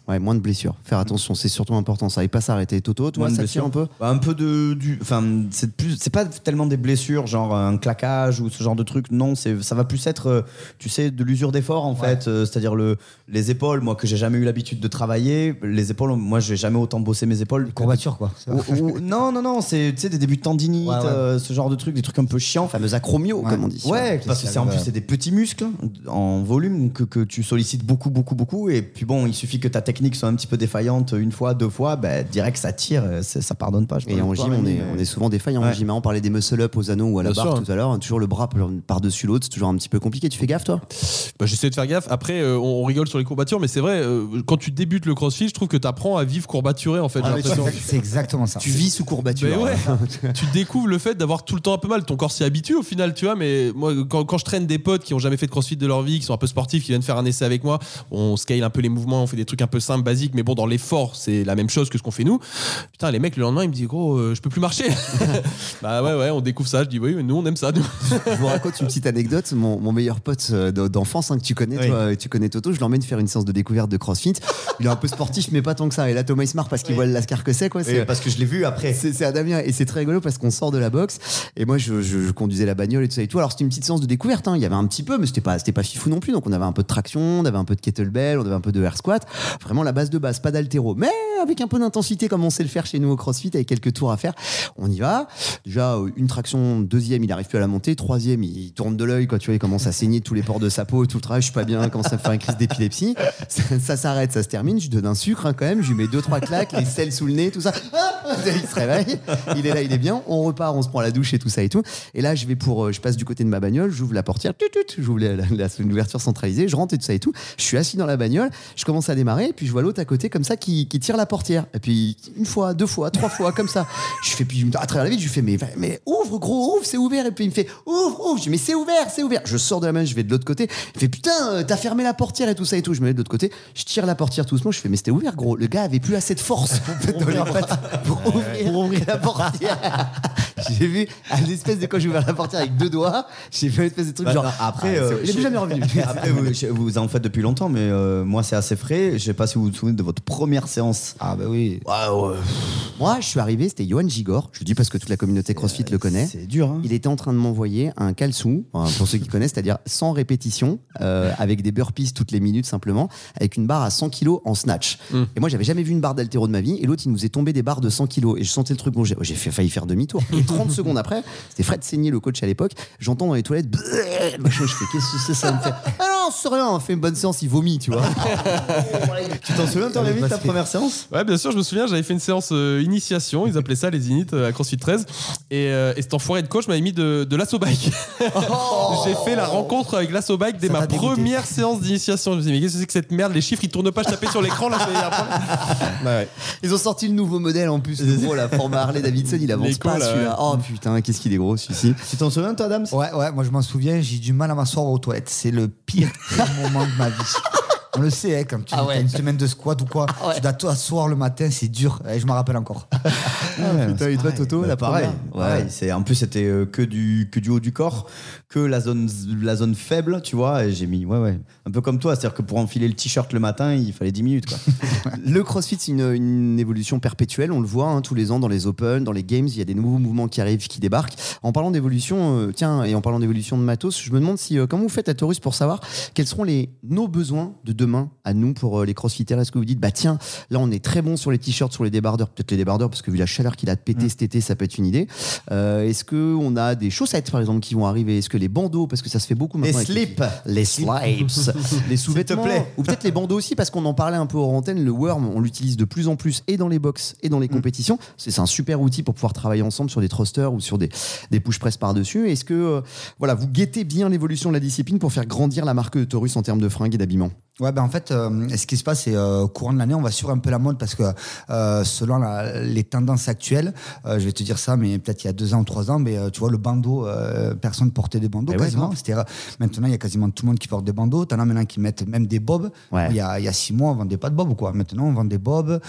Ouais, moins de blessures. Faire attention, c'est surtout important ça. Et pas s'arrêter. Toto, toi, Moins ça blessures. tire un peu? Bah, Un peu de. Du, enfin, c'est plus. C'est pas tellement des blessures, genre un claquage ou ce genre de truc. Non, c'est, ça va plus être, euh, tu sais, de l'usure d'effort en fait. Euh, c'est-à-dire le, les épaules, moi que j'ai jamais eu l'habitude de travailler. Les épaules, moi j'ai jamais autant bossé mes épaules. Courbature quoi. Ou- ou- non, non, non, c'est tu sais, des débuts de tendinite, Ouais, ouais. euh, ce genre de trucs, des trucs un peu chiants. fameux acromios, Ouais. comme on dit. Ouais, parce que c'est en plus c'est des petits muscles en volume que, que tu sollicites beaucoup, beaucoup, beaucoup. Et puis bon, il suffit que ta technique soit un petit peu défaillante une fois, deux fois, bah, direct ça tire, euh, ça pardonne pas. je Et en gym, on est, on est souvent défaillant en Ouais. gym. hein. On parlait des muscle-up aux anneaux ou à la Bien barre sûr. tout à l'heure. Toujours le bras par-dessus l'autre, c'est toujours un petit peu compliqué. Tu fais gaffe, toi? Bah, J'essaie de faire gaffe. Après, euh, on, on rigole sur les courbatures, mais c'est vrai, euh, quand tu débutes le crossfit, je trouve que tu apprends à vivre courbaturé en fait. Ah, c'est exactement ça. Tu vis sous courbature. Mais ouais, tu découvres le fait d'avoir tout le temps un peu mal. Ton corps s'y habitue au final, tu vois. Mais moi, quand, quand je traîne des potes qui ont jamais fait de crossfit de leur vie, qui sont un peu sportifs, qui viennent faire un essai avec moi, on scale un peu les mouvements, on fait des trucs un peu basiques, mais bon, dans l'effort, c'est la même chose que ce qu'on fait nous. Putain, les mecs, le lendemain, ils me disent, gros, euh, je peux plus marcher. bah ouais, ouais, on découvre ça. Je dis, oui, mais nous, on aime ça. nous. je vous raconte une petite anecdote. Mon, mon meilleur pote euh, d'enfance, hein, que tu connais, Oui. toi, tu connais Toto, je l'emmène faire une séance de découverte de CrossFit. Il est un peu sportif, mais pas tant que ça. Et là, Thomas, il se marre parce qu'il voit le lascar que c'est, quoi. C'est parce que je l'ai vu après. c'est à Damien et c'est très rigolo parce qu'on sort de la boxe et moi je, je- je conduisais la bagnole et tout ça et tout alors c'était une petite séance de découverte hein. il y avait un petit peu mais c'était pas c'était pas fifou non plus donc on avait un peu de traction on avait un peu de kettlebell on avait un peu de air squat vraiment la base de base pas d'altéro. Mais avec un peu d'intensité comme on sait le faire chez nous au crossfit avec quelques tours à faire on y va. Déjà euh, une traction deuxième il arrive plus à la monter troisième il tourne de l'œil quoi tu vois il commence à saigner tous les pores de sa peau tout le travail je suis pas bien à me faire une crise d'épilepsie. Ça, ça s'arrête ça se termine je donne un sucre hein, quand même je lui mets deux trois claques les selles sous le nez tout ça. Il se réveille il est là il est bien. On repart on se prend la douche et tout ça et tout. Et là je vais pour euh, je passe du côté de ma bagnole j'ouvre la portière j'ouvre l'ouverture centralisée je rentre et tout ça et tout. Je suis assis dans la bagnole je commence à démarrer puis je vois l'autre à côté comme ça qui, qui tire la portière. Et puis une fois deux fois trois fois comme ça. Je fais puis à travers la vitre je lui fais mais, mais ouvre gros ouvre c'est ouvert. Et puis il me fait ouvre ouvre. Je dis mais c'est ouvert c'est ouvert. Je sors de la main je vais de l'autre côté. Il fait putain euh, t'as fermé la portière et tout ça et tout. Je me mets de l'autre côté. Je tire la portière tout doucement. Je fais mais c'était ouvert gros. Le gars avait plus assez de force dans les pattes pour ouvrir, pour ouvrir la portière j'ai vu une espèce de quand j'ai ouvert la portière avec deux doigts j'ai vu une espèce de truc Bah, genre après, ah, euh, il est plus jamais revenu Après, vous, je- vous en faites depuis longtemps, mais euh, moi, c'est assez frais. Je sais pas si vous vous souvenez de votre première séance. Ah bah oui. Moi, je suis arrivé, c'était Johan Gigor. Je le dis parce que toute la communauté CrossFit le connaît. C'est dur, hein. Il était en train de m'envoyer un enfin, pour ceux qui connaissent, c'est-à-dire sans répétition, euh, avec des burpees toutes les minutes simplement, avec une barre à 100 kilos en snatch. Et moi, j'avais jamais vu une barre d'haltéro de ma vie. Et l'autre, il nous est tombé des barres de 100 kilos. Et je sentais le truc. Bon, j'ai failli faire demi-tour. Et 30 secondes après, c'était Fred Seigné, le coach à l'époque. J'entends dans les toilettes, je fais, qu'est-ce que c'est ça me fait, Ah rien, on fait une bonne séance, il vomit, tu vois. Tu t'en souviens, toi, Rémi, de ta première séance? Ouais, bien sûr, je me souviens, j'avais fait une séance euh, initiation, ils appelaient ça les init euh, à CrossFit 13. Et, euh, et cet enfoiré de coach m'avait mis de, de l'assaut bike. J'ai fait la rencontre avec l'assaut bike dès Ça ma t'a dégoûté. première séance d'initiation. Je me suis dit, mais qu'est-ce que c'est que cette merde? Les chiffres ils tournent pas, je tapais sur l'écran là. ouais. Ils ont sorti le nouveau modèle en plus, le gros, la format Harley Davidson, il avance L'écho, pas là, celui-là. ouais. Oh putain, qu'est-ce qu'il est gros celui-ci. Tu t'en souviens, toi, Adams? Ouais, ouais, moi je m'en souviens, j'ai du mal à m'asseoir aux toilettes. C'est le pire moment de ma vie. On le sait, hein, quand tu Ah as ouais. une semaine de squat ou quoi, ouais. tu dois t'asseoir le matin, c'est dur. Et je me rappelle encore. Putain, et toi, Toto, la Bah, pareil. C'est en plus c'était euh, que du que du haut du corps, que la zone la zone faible, tu vois. Et j'ai mis ouais ouais, un peu comme toi, c'est-à-dire que pour enfiler le t-shirt le matin, il fallait 10 minutes quoi. Le CrossFit, c'est une, une évolution perpétuelle. On le voit hein, tous les ans dans les Open, dans les Games. Il y a des nouveaux mouvements qui arrivent, qui débarquent. En parlant d'évolution, euh, tiens, et en parlant d'évolution de matos, je me demande si, euh, comment vous faites à Taurus pour savoir quels seront les, nos besoins de demain à nous pour euh, les CrossFitters Est-ce que vous dites, bah tiens, là on est très bon sur les t-shirts, sur les débardeurs, peut-être les débardeurs, parce que vu la chaleur qu'il a de péter cet été, ça peut être une idée. Euh, Est-ce que on a des chaussettes par exemple qui vont arriver? Est-ce que les bandeaux, parce que ça se fait beaucoup Les maintenant. avec slips. les slips, les sous-vêtements, ou peut-être les bandeaux aussi, parce qu'on en parlait un peu hors antenne. Le worm, on l'utilise de plus en plus et dans les box et dans les compétitions. C'est un super outil pour pouvoir travailler ensemble sur des thrusters ou sur des, des push press par-dessus. Est-ce que euh, voilà, vous guettez bien l'évolution de la discipline pour faire grandir la marque de Taurus en termes de fringues et d'habillement? Ouais, ben en fait, euh, ce qui se passe, c'est euh, courant de l'année, on va suivre un peu la mode parce que euh, selon la- les tendances actuelles, euh, je vais te dire ça, mais peut-être il y a deux ans ou trois ans, mais euh, tu vois, le bandeau, euh, personne portait des bandeaux Eh ouais, quasiment. C'était ra- maintenant, il y a quasiment tout le monde qui porte des bandeaux. T'en as maintenant qui mettent même des bobs. Ouais. Il, y a, il y a six mois, on vendait pas de bobs, quoi. Maintenant, on vend des bobs.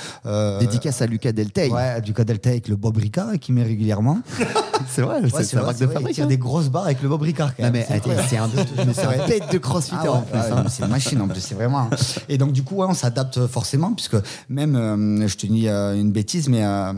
Dédicace à Lucas Deltey. Ouais, du Delta avec le Bob Ricard qui met régulièrement. C'est vrai, Ouais, c'est la marque de vrai, il fabrique. tire hein. des grosses barres avec le Bob Ricard. quand Non, même. un, mais c'est un bête de crossfitter Ah ouais, en plus. ouais, hein. non, c'est une machine en plus, vraiment. Et donc, du coup, ouais, on s'adapte forcément, puisque même, euh, je te dis euh, une bêtise, mais euh,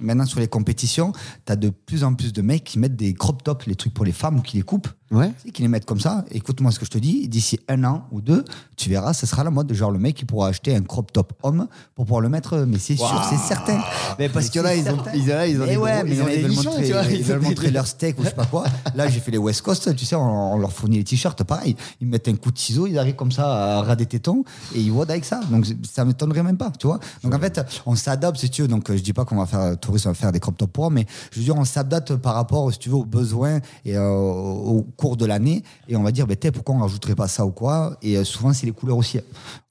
maintenant sur les compétitions, tu as de plus en plus de mecs qui mettent des crop tops, les trucs pour les femmes, ou qui les coupent. Ouais. Sais, qui les mettent comme ça. Écoute-moi ce que je te dis, d'ici un an ou deux, tu verras, ça sera la mode. Genre, le mec, il pourra acheter un crop top homme pour pouvoir le mettre, mais c'est sûr, c'est certain. Mais parce a, c'est ils ont, ils, en a, ils ont des ouais, gros- mais ils il y ont en a, des ils veulent montrer, vois. ils veulent montrer leur steak ou je sais pas quoi. Là, j'ai fait les West Coast, tu sais, on, on leur fournit les t-shirts, pareil. Ils mettent un coup de ciseau, ils arrivent comme ça à ras des tétons et ils vodent avec ça. Donc ça m'étonnerait même pas, tu vois. Donc en fait, on s'adapte, si tu veux. Donc je dis pas qu'on va faire, tourisme, on va faire des crop tops pour, mais je veux dire, on s'adapte par rapport, si tu veux, aux besoins et euh, au cours de l'année. Et on va dire, ben, t'es, pourquoi on rajouterait pas ça ou quoi Et euh, souvent, c'est les couleurs aussi.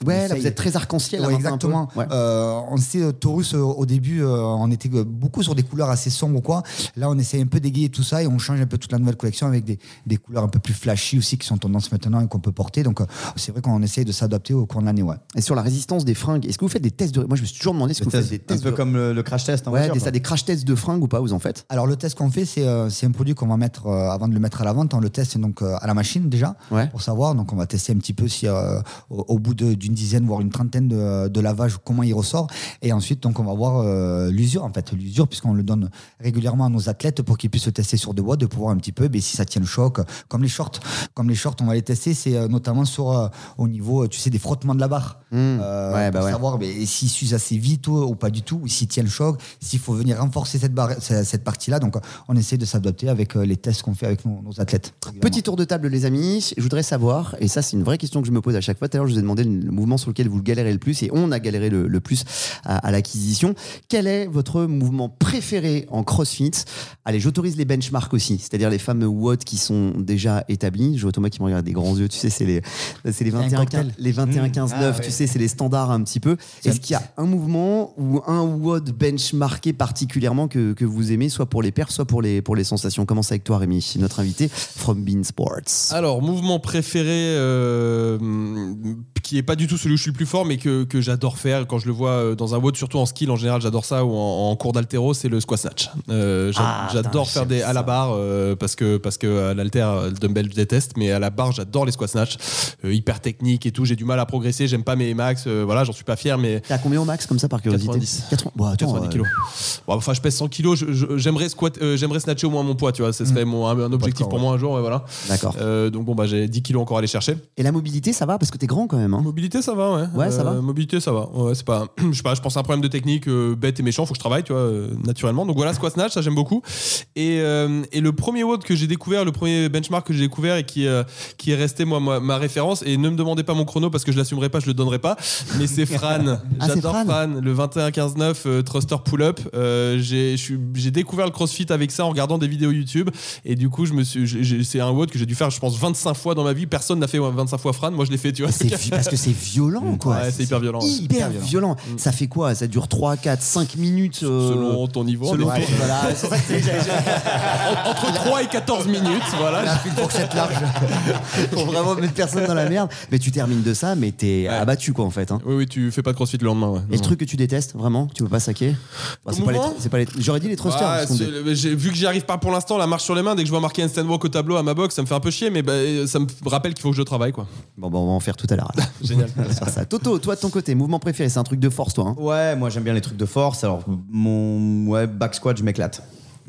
Ouais, là, vous êtes très arc-en-ciel. Ouais, peu. exactement. Ouais. Euh, on sait, Taurus, au début, on était beaucoup sur des couleurs assez sombres ou quoi. Là, on essaye un peu d'égayer tout ça et on change un peu toute la nouvelle collection avec des, des couleurs un peu plus flashy aussi qui sont tendance maintenant et qu'on peut porter. Donc, c'est vrai qu'on essaye de s'adapter au cours de l'année. Ouais. Et sur la résistance des fringues, est-ce que vous faites des tests de. Moi, je me suis toujours demandé si vous faites des un tests peu de- comme le, le crash test en Ouais, voiture, des, ça, des crash tests de fringues ou pas, vous en faites? Alors, le test qu'on fait, c'est euh, c'est un produit qu'on va mettre euh, avant de le mettre à la vente. On le teste donc euh, à la machine déjà Ouais. pour savoir. Donc, on va tester un petit peu si euh, au, au bout de- d'une dizaine, voire une trentaine de, de lavages, comment il ressort. Et ensuite, donc, on va voir euh, l'usure, en fait, l'usure, puisqu'on le donne régulièrement à nos athlètes pour qu'ils puissent le tester sur des watts, de pouvoir un petit peu, ben, si ça tient le choc, comme les shorts. Comme les shorts, on va les tester, c'est euh, notamment sur euh, au niveau, tu sais, des frottements de la barre. Euh, Ouais, bah pour ouais. savoir ben, s'il s'use assez vite ou, ou pas du tout, ou s'il tient le choc, s'il faut venir renforcer cette, barre, cette partie-là. Donc, on essaie de s'adapter avec euh, les tests qu'on fait avec nos, nos athlètes. Petit tour de table, les amis. Je voudrais savoir, et ça, c'est une vraie question que je me pose à chaque fois. Tout à l'heure, je vous ai demandé le, mouvement sur lequel vous galérez le plus, et on a galéré le, le plus à, à l'acquisition. Quel est votre mouvement préféré en CrossFit? Allez, j'autorise les benchmarks aussi, c'est-à-dire les fameux watts qui sont déjà établis. Je vois Thomas qui me regarde des grands yeux. Tu sais, c'est les, c'est les un 21, cocktail. 15, les 21, 15, 9. Ah, ouais. Tu sais, c'est les standards un petit peu. Est-ce qu'il y a un mouvement ou un watt benchmarké particulièrement que, que vous aimez, soit pour les perfs, soit pour les, pour les sensations? Commence avec toi, Rémi, notre invité from Bean Sports. Alors, mouvement préféré, euh, qui est pas du tout celui où je suis le plus fort, mais que, que j'adore faire quand je le vois euh, dans un WOD, surtout en skill en général, j'adore ça, ou en, en cours d'altéro, c'est le squat snatch. Euh, Ah, j'adore faire des à la barre euh, parce que parce que à l'alter, le dumbbell je déteste, mais à la barre j'adore les squat snatch, hyper technique et tout. J'ai du mal à progresser, j'aime pas mes max, euh, voilà, j'en suis pas fier, mais T'as combien au max comme ça par curiosité 90. 80. Bon, attends, 90 euh, kilos. Bon, enfin, je pèse 100 kilos. J'aimerais squat, euh, j'aimerais snatcher au moins mon poids, tu vois. Ce serait mon, un, un objectif pour moi un jour. et voilà. D'accord. Donc bon, bah, j'ai 10 kilos encore à aller chercher. Et la mobilité, ça va parce que t'es grand quand même. Hein. Mobilité, ça va, ouais. Ouais, ça va. Mobilité, ça va. Ouais, c'est pas, je sais pas, je pense à un problème de technique bête et méchant, faut que je travaille, tu vois, naturellement. Donc voilà, squat snatch, ça j'aime beaucoup. Et, et le premier WOD que j'ai découvert, le premier benchmark que j'ai découvert et qui, qui est resté moi ma, ma référence. Et ne me demandez pas mon chrono parce que je l'assumerai pas, je le donnerai pas. Mais c'est Fran. Ah, J'adore Fran. Fran. Le 21-15-9 euh, thruster pull-up. Euh, j'ai découvert le CrossFit avec ça en regardant des vidéos YouTube. Et du coup, je me suis, j'ai- j'ai- c'est un WOD que j'ai dû faire, je pense, 25 fois dans ma vie. Personne n'a fait 25 fois Fran. Moi, je l'ai fait, tu vois. C'est vi- parce que c'est violent quoi. Ouais, c'est hyper violent. ouais. Hyper violent. Ça fait quoi? Ça dure 3, 4, 5 minutes euh, Selon ton niveau. selon- voilà, c'est- j'ai- En- Entre 3 et 14 minutes, voilà. une fourchette large. pour vraiment mettre personne dans la merde. Mais tu termines de ça, mais t'es abattu quoi en fait. hein. Oui, oui, tu fais pas de crossfit le lendemain. Ouais. Et le truc que tu détestes vraiment, que tu veux pas saquer? Bah, c'est pas les, Mouvement c'est pas les- J'aurais dit les thrusters. J'ai- vu que j'y arrive pas pour l'instant, la marche sur les mains, dès que je vois marqué instant walk au tableau à ma box, ça me fait un peu chier, mais bah, ça me rappelle qu'il faut que je travaille. quoi. Bon, bah, on va en faire tout à l'heure. Génial. On va se faire ça. Toto, toi de ton côté, mouvement préféré, c'est un truc de force toi. hein? Ouais, moi j'aime bien les trucs de force. Alors, mon ouais, back squat, je m'éclate.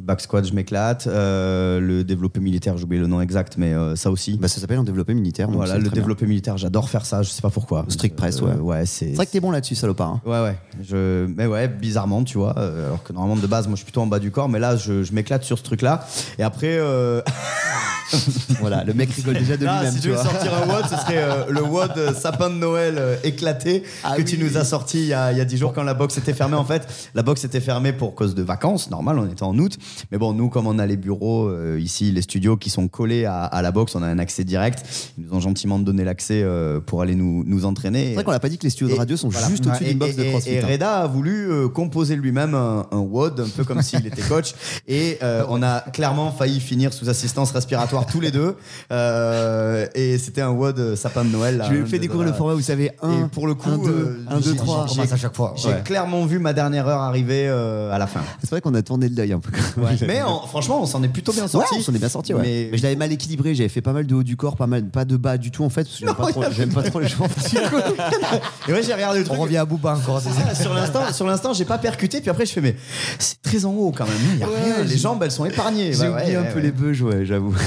Back squat, je m'éclate. Euh, le développé militaire, j'ai oublié le nom exact, mais euh, ça aussi. Bah, ça s'appelle un développé militaire. donc voilà, le bien. développé militaire, j'adore faire ça, je sais pas pourquoi. Strict press, ouais. Euh, ouais, c'est. C'est vrai que t'es bon là-dessus, salopard. hein. Ouais, ouais. Je... Mais ouais, bizarrement, tu vois. euh, alors que normalement, de base, moi, je suis plutôt en bas du corps, mais là, je, je m'éclate sur ce truc-là. Et après. euh, voilà, le mec rigole déjà de lui-même. si tu veux sortir un WOD, ce serait euh, le WOD euh, sapin de Noël euh, éclaté Ah que oui. tu nous as sorti il y a, il y a 10 jours quand la box était fermée. En fait, la box était fermée pour cause de vacances, normal, on était en août. Mais bon, nous, comme on a les bureaux euh, ici, les studios qui sont collés à, à la box, on a un accès direct. Ils nous ont gentiment donné l'accès euh, pour aller nous, nous entraîner. C'est vrai qu'on a pas dit que les studios de radio sont Voilà. juste au-dessus Et- d'une box de et- CrossFit. Et hein. Reda a voulu euh, composer lui-même un, un WOD, un peu comme s'il était coach. Et on a clairement failli finir sous assistance respiratoire tous les deux. Et c'était un WOD sapin de Noël. là, Je lui ai hein, fait découvrir le format, vous savez, Et 1, pour le coup, 1, 2, euh, 1, 2, j'ai- 3. On commence à chaque fois. J'ai Ouais. clairement vu ma dernière heure arriver euh, à la fin. C'est vrai qu'on a tourné de l'œil un peu. Mais en- franchement, on s'en est plutôt bien Ouais, sorti. on s'en est bien sorti, ouais. Mais, Mais- je l'avais mal équilibré, j'avais fait pas mal de haut du corps, pas mal, pas de bas du tout en fait, parce que j'aime pas, trop- j'aime pas trop les gens. Et ouais, j'ai regardé le On truc. revient à Booba encore. c'est ça. Ah, sur l'instant, sur l'instant, j'ai pas percuté. Puis après, je fais mais c'est très en haut quand même. Il y a Ouais, rien. Les jambes, elles sont épargnées. J'ai Ouais, oublié un ouais, peu ouais. les beuges, ouais, j'avoue.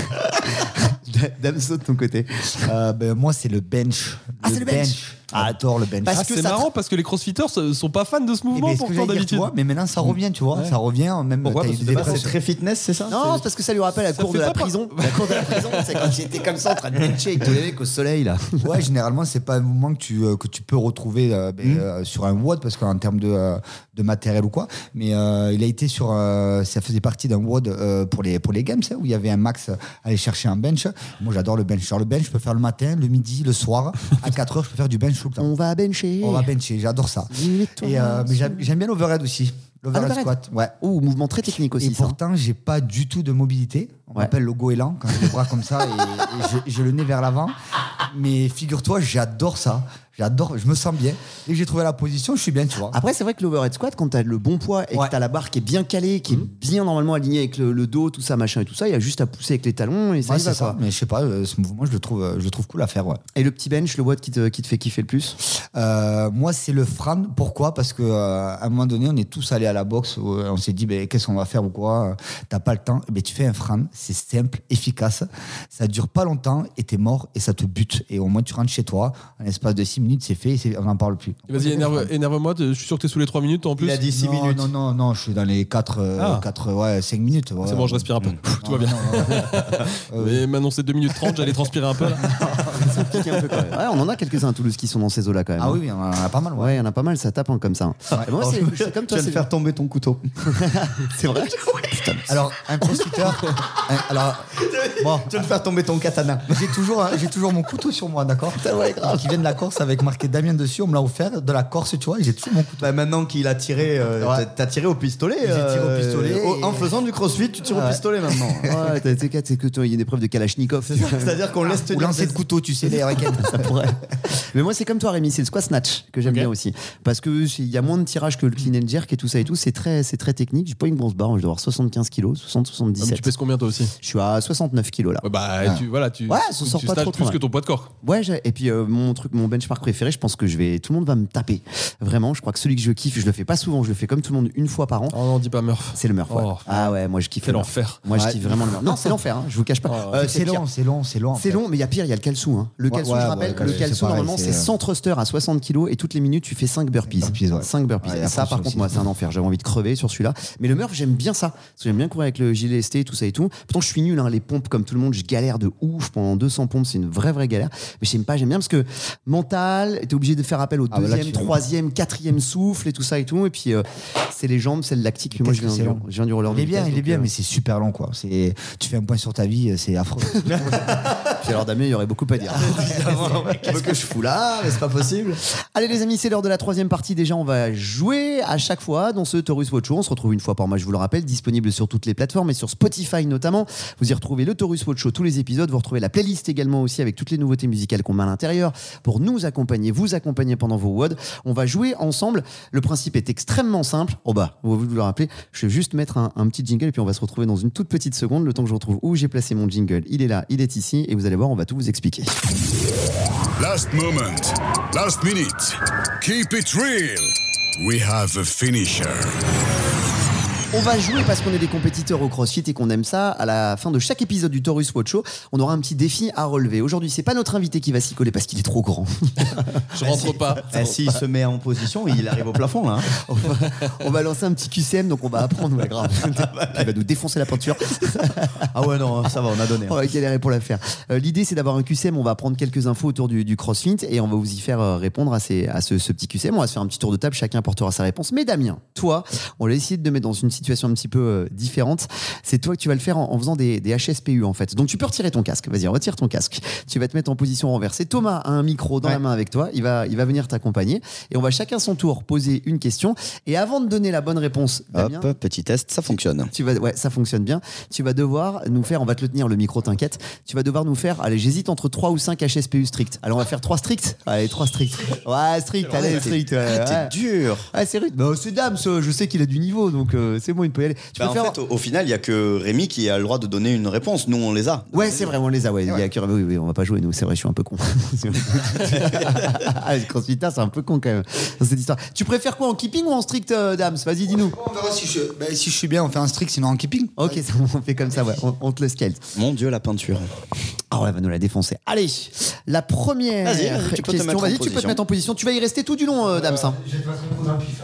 Damso de ton côté. Euh, ben, moi, c'est le bench. Ah, c'est le bench. J'adore le bench. Parce Ah, que c'est ça- marrant parce que les crossfitters sont pas fans de ce Eh mouvement ben, ce que pourtant j'allais dire, tu d'habitude. vois, mais maintenant ça revient, tu vois, ça revient. Même Pourquoi c'est très fitness, c'est ça Non, c'est parce que ça lui rappelle la cour de la prison. La cour de la prison, c'est quand j'étais comme ça en train de bencher avec tous les mecs au soleil là. Ouais, généralement, c'est pas un mouvement que tu, euh, que tu peux retrouver euh, ben, euh, sur un WOD parce qu'en termes de, euh, de matériel ou quoi. Mais euh, il a été sur. euh, ça faisait partie d'un WOD euh, pour, les, pour les games hein, où il y avait un max à aller chercher un bench. Moi, j'adore le bench. Genre, le bench, je peux faire le matin, le midi, le soir. À 4 heures, je peux faire du bench tout le temps. On va bencher. On va bencher, j'adore ça. Et, euh, mais j'aime bien l'overhead aussi. L'overhead squat, ouais. Oh, mouvement très technique aussi. Et ça. pourtant, j'ai pas du tout de mobilité. On Ouais. m'appelle le goéland quand j'ai les bras comme ça et, et je- j'ai le nez vers l'avant. Mais figure-toi, j'adore ça. J'adore, je me sens bien. Dès que j'ai trouvé la position, je suis bien, tu vois. Après, c'est vrai que l'overhead squat, quand t'as le bon poids et Ouais. que t'as la barre qui est bien calée, qui est bien normalement alignée avec le, le dos, tout ça, machin et tout ça, il y a juste à pousser avec les talons et ça Ouais, y va, ça. quoi. Mais je sais pas, euh, ce mouvement, je le trouve, euh, je le trouve cool à faire. Ouais. Et le petit bench, le WOD qui te, qui te fait kiffer le plus? Euh, moi, c'est le Fran. Pourquoi? Parce que euh, à un moment donné, on est tous allés à la boxe. on s'est dit, ben, qu'est-ce qu'on va faire ou quoi? T'as pas le temps. Ben, tu fais un Fran. C'est simple, efficace. Ça dure pas longtemps et t'es mort et ça te bute. Et au moins, tu rentres chez toi. En l'espace de 6 minutes, c'est fait. on n'en parle plus. Vas-y, énerve- énerve-moi, je suis sûr que t'es sous les 3 minutes en plus. Il a dit 6 non, minutes. Non, non, non, je suis dans les 4, Ah. 4 ouais, 5 minutes. ouais. C'est bon, je respire un peu. Pff, Tout va bien. Mais maintenant c'est 2 minutes 30, j'allais transpirer un peu là. Piquer un peu, quand même. Ouais, on en a quelques-uns à Toulouse qui sont dans ces eaux-là quand même. Ah hein. oui, oui, on en a pas mal. Ouais. Ouais, il y en a pas mal, ça tape hein, comme ça. Moi, Alors, c'est je- comme tu toi, viens de c'est faire tomber ton couteau. c'est vrai. Alors, un crossfitter. un- alors, bon, tu viens de faire tomber ton katana. j'ai toujours, hein, j'ai toujours mon couteau sur moi, d'accord Qui vient de la Corse avec marqué Damien dessus. On me l'a offert de la Corse, tu vois. et J'ai toujours mon couteau. Bah, maintenant qu'il a tiré, euh, Ouais. t'as- tiré au pistolet. J'ai tiré au euh, pistolet au- et- En faisant du crossfit, tu tires au Ouais. pistolet maintenant. Ouais, t'as- t'es c'est que toi, il y a une épreuve de Kalachnikov. C'est-à-dire qu'on laisse Ou tenir lancer des- de couteau, tu sais, les raquettes. ça pourrait. Mais moi, c'est comme toi, Rémi, c'est le squat snatch que j'aime Ok. bien aussi. Parce que il y a moins de tirage que le clean and jerk et tout ça et tout. C'est très, c'est très technique. J'ai pas une grosse barre, je dois avoir 75 kilos, 60, Ah, mais 77. tu pèses combien toi aussi? Je suis à 69 kilos là. Ouais, Bah, tu, voilà, tu, Ouais, ça tu sort pas stages trop, plus que ton poids de corps. Ouais, et puis euh, mon truc, mon benchmark préféré, je pense que je vais, tout le monde va me taper. Vraiment, je crois que celui que je kiffe, je le fais pas souvent, je le fais comme tout le monde une fois par an. Oh non, dis pas Murph. C'est le Murph. ouais. Oh. Ah ouais, moi je kiffe. Quel le Murph. enfer. Moi je Ouais. kiffe vraiment le Murph. Non, c'est l'enfer. hein, je vous cache pas. Oh, Euh, c'est long, c'est long, c'est long. C'est long, mais il y a pire, il y a le calçou. Hein. Le Ouais, calçou, ouais, je ouais, rappelle le que le calçou, c'est normalement, c'est c'est, euh, 100 thrusters à 60 kilos et toutes les minutes, tu fais 5 burpees. Burpees, ouais. 5 burpees. Ouais, et ça, par contre, moi, c'est un enfer. J'avais envie de crever sur celui-là. Mais le Murph, j'aime bien ça. Parce que j'aime bien courir avec le gilet ST, tout ça et tout. Pourtant, je suis nul. Hein. Les pompes, comme tout le monde, je galère de ouf pendant 200 pompes. C'est une vraie, vraie galère. Mais j'aime pas, j'aime bien parce que mental, t'es obligé de faire appel au Ah, bah là, deuxième, troisième, quatrième souffle et tout ça et tout. Et puis, euh, c'est les jambes, c'est le lactique. Moi, je viens, du, je viens du roller Il est bien, vitesse, il est bien, euh, mais c'est super long, quoi. C'est, tu fais un point sur ta vie, c'est affreux. Puis alors Damien, il y aurait beaucoup à dire. Qu'est-ce que je fous là Mais c'est pas possible. Allez les amis, c'est l'heure de la troisième partie. Déjà, on va jouer à chaque fois dans ce Taurus Watch Show. On se retrouve une fois par mois, je vous le rappelle, disponible sur toutes les plateformes et sur Spotify notamment. Vous y retrouvez le Taurus Watch Show, tous les épisodes. Vous retrouvez la playlist également aussi avec toutes les nouveautés musicales qu'on met à l'intérieur pour nous accompagner, vous accompagner pendant vos WOD. On va jouer ensemble. Le principe est extrêmement simple. Oh bah, vous vous le rappeler, je vais juste mettre un, un petit jingle et puis on va se retrouver dans une toute petite seconde. Le temps que je retrouve où j'ai placé mon jingle, il est là, il est ici et vous allez voir, on va tout vous expliquer. Last moment, last minute. Keep it real. We have a finisher. On va jouer parce qu'on est des compétiteurs au CrossFit et qu'on aime ça. À la fin de chaque épisode du Taurus Watch Show, on aura un petit défi à relever. Aujourd'hui, c'est pas notre invité qui va s'y coller parce qu'il est trop grand. Je rentre pas. Eh, S'il se met en position, il arrive au plafond là. hein. on, va, on va lancer un petit QCM, donc on va apprendre. Ouais, grave. Il va nous défoncer la peinture. Ah ouais, non, ça va, on a donné. hein. On va galérer pour la faire. Euh, L'idée, c'est d'avoir un QCM. On va prendre quelques infos autour du, du CrossFit et on va vous y faire euh, répondre à, ces, à ce, ce petit QCM. On va se faire un petit tour de table. Chacun apportera sa réponse. Mais Damien, toi, on va essayer de te mettre dans une situation un petit peu euh, différente. C'est toi que tu vas le faire en, en faisant des, des HSPU en fait. Donc tu peux retirer ton casque. Vas-y, retire ton casque. Tu vas te mettre en position renversée. Thomas a un micro dans la main avec toi. Il va, il va venir t'accompagner et on va chacun son tour poser une question. Et avant de donner la bonne réponse, Damien, Hop, petit test, ça fonctionne. tu vas, ouais, ça fonctionne bien. Tu vas devoir nous faire, on va te le tenir le micro, t'inquiète. Tu vas devoir nous faire, allez, j'hésite entre 3 ou 5 HSPU stricts. Alors on va faire 3 stricts. Allez, 3 stricts. Ouais, strict, allez, strict. Ouais, ouais. C'est dur. Ouais, c'est rude. Bah, c'est dame. Je sais qu'il a du niveau, donc euh, c'est bon, il peut y aller. Tu Bah, peux en faire. fait, au, au final, il y a que Rémi qui a le droit de donner une réponse. Nous, on les a. Ouais, c'est vrai, on les a. Ouais. Il y a que- oui, oui, on va pas jouer, nous. C'est vrai, je suis un peu con. crossfitters, c'est un peu con quand même dans cette histoire. Tu préfères quoi en keeping ou en strict, euh, Dams? Vas-y, dis-nous. On verra si je, si je suis bien, on fait un strict, sinon en keeping. Ok, ça, on fait comme ça, ouais. On, on te le scale. Mon Dieu, la peinture. Ah ouais, elle va nous la défoncer. Allez, la première Vas-y, vas-y, tu peux te question. mettre en Vas-y, tu peux te position. mettre en position. Tu vas y rester tout du long, euh, Dams. hein.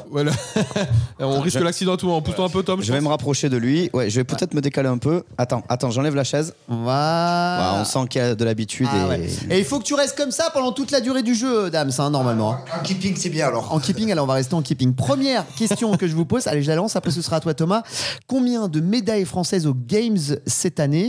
Voilà. on risque je- l'accident à tout moment. Pousse-toi un peu, Tom. Je vais me rapprocher de lui. Ouais, je vais peut-être me décaler un peu. Attends, attends, j'enlève la chaise. Voilà. Ouais, on sent qu'il y a de l'habitude Ah et. ouais. Et il faut que tu restes comme ça pendant toute la durée du jeu, Dams, hein, normalement. hein. En keeping, c'est bien alors. En keeping, alors on va rester en keeping. Première question que je vous pose, allez, je la lance, après ce sera à toi Thomas. Combien de médailles françaises aux Games cette année?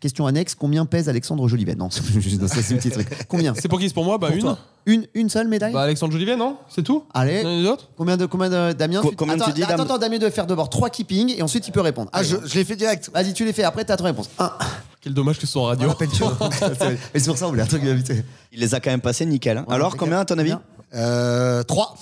Question annexe, combien pèse Alexandre Jolivet? Non, c'est juste ça, c'est un petit truc. Combien? C'est pour qui? C'est pour moi? Bah, Pour une. toi. une Une seule médaille? Bah, Alexandre Jolivet, non? C'est tout? Allez. Il y en a d'autres Combien de, combien de Damien Co- combien attends, tu dis, attends, Damien doit faire d'abord trois keeping et ensuite il peut répondre. Ah, je, je l'ai fait direct. Vas-y, tu les fais, après t'as ton réponse. Un. Quel dommage que ce soit en radio. Mais c'est pour ça, on voulait un truc vite. Il les a quand même passés nickel. hein. Ouais, Alors, combien à ton avis Combien Euh, 3.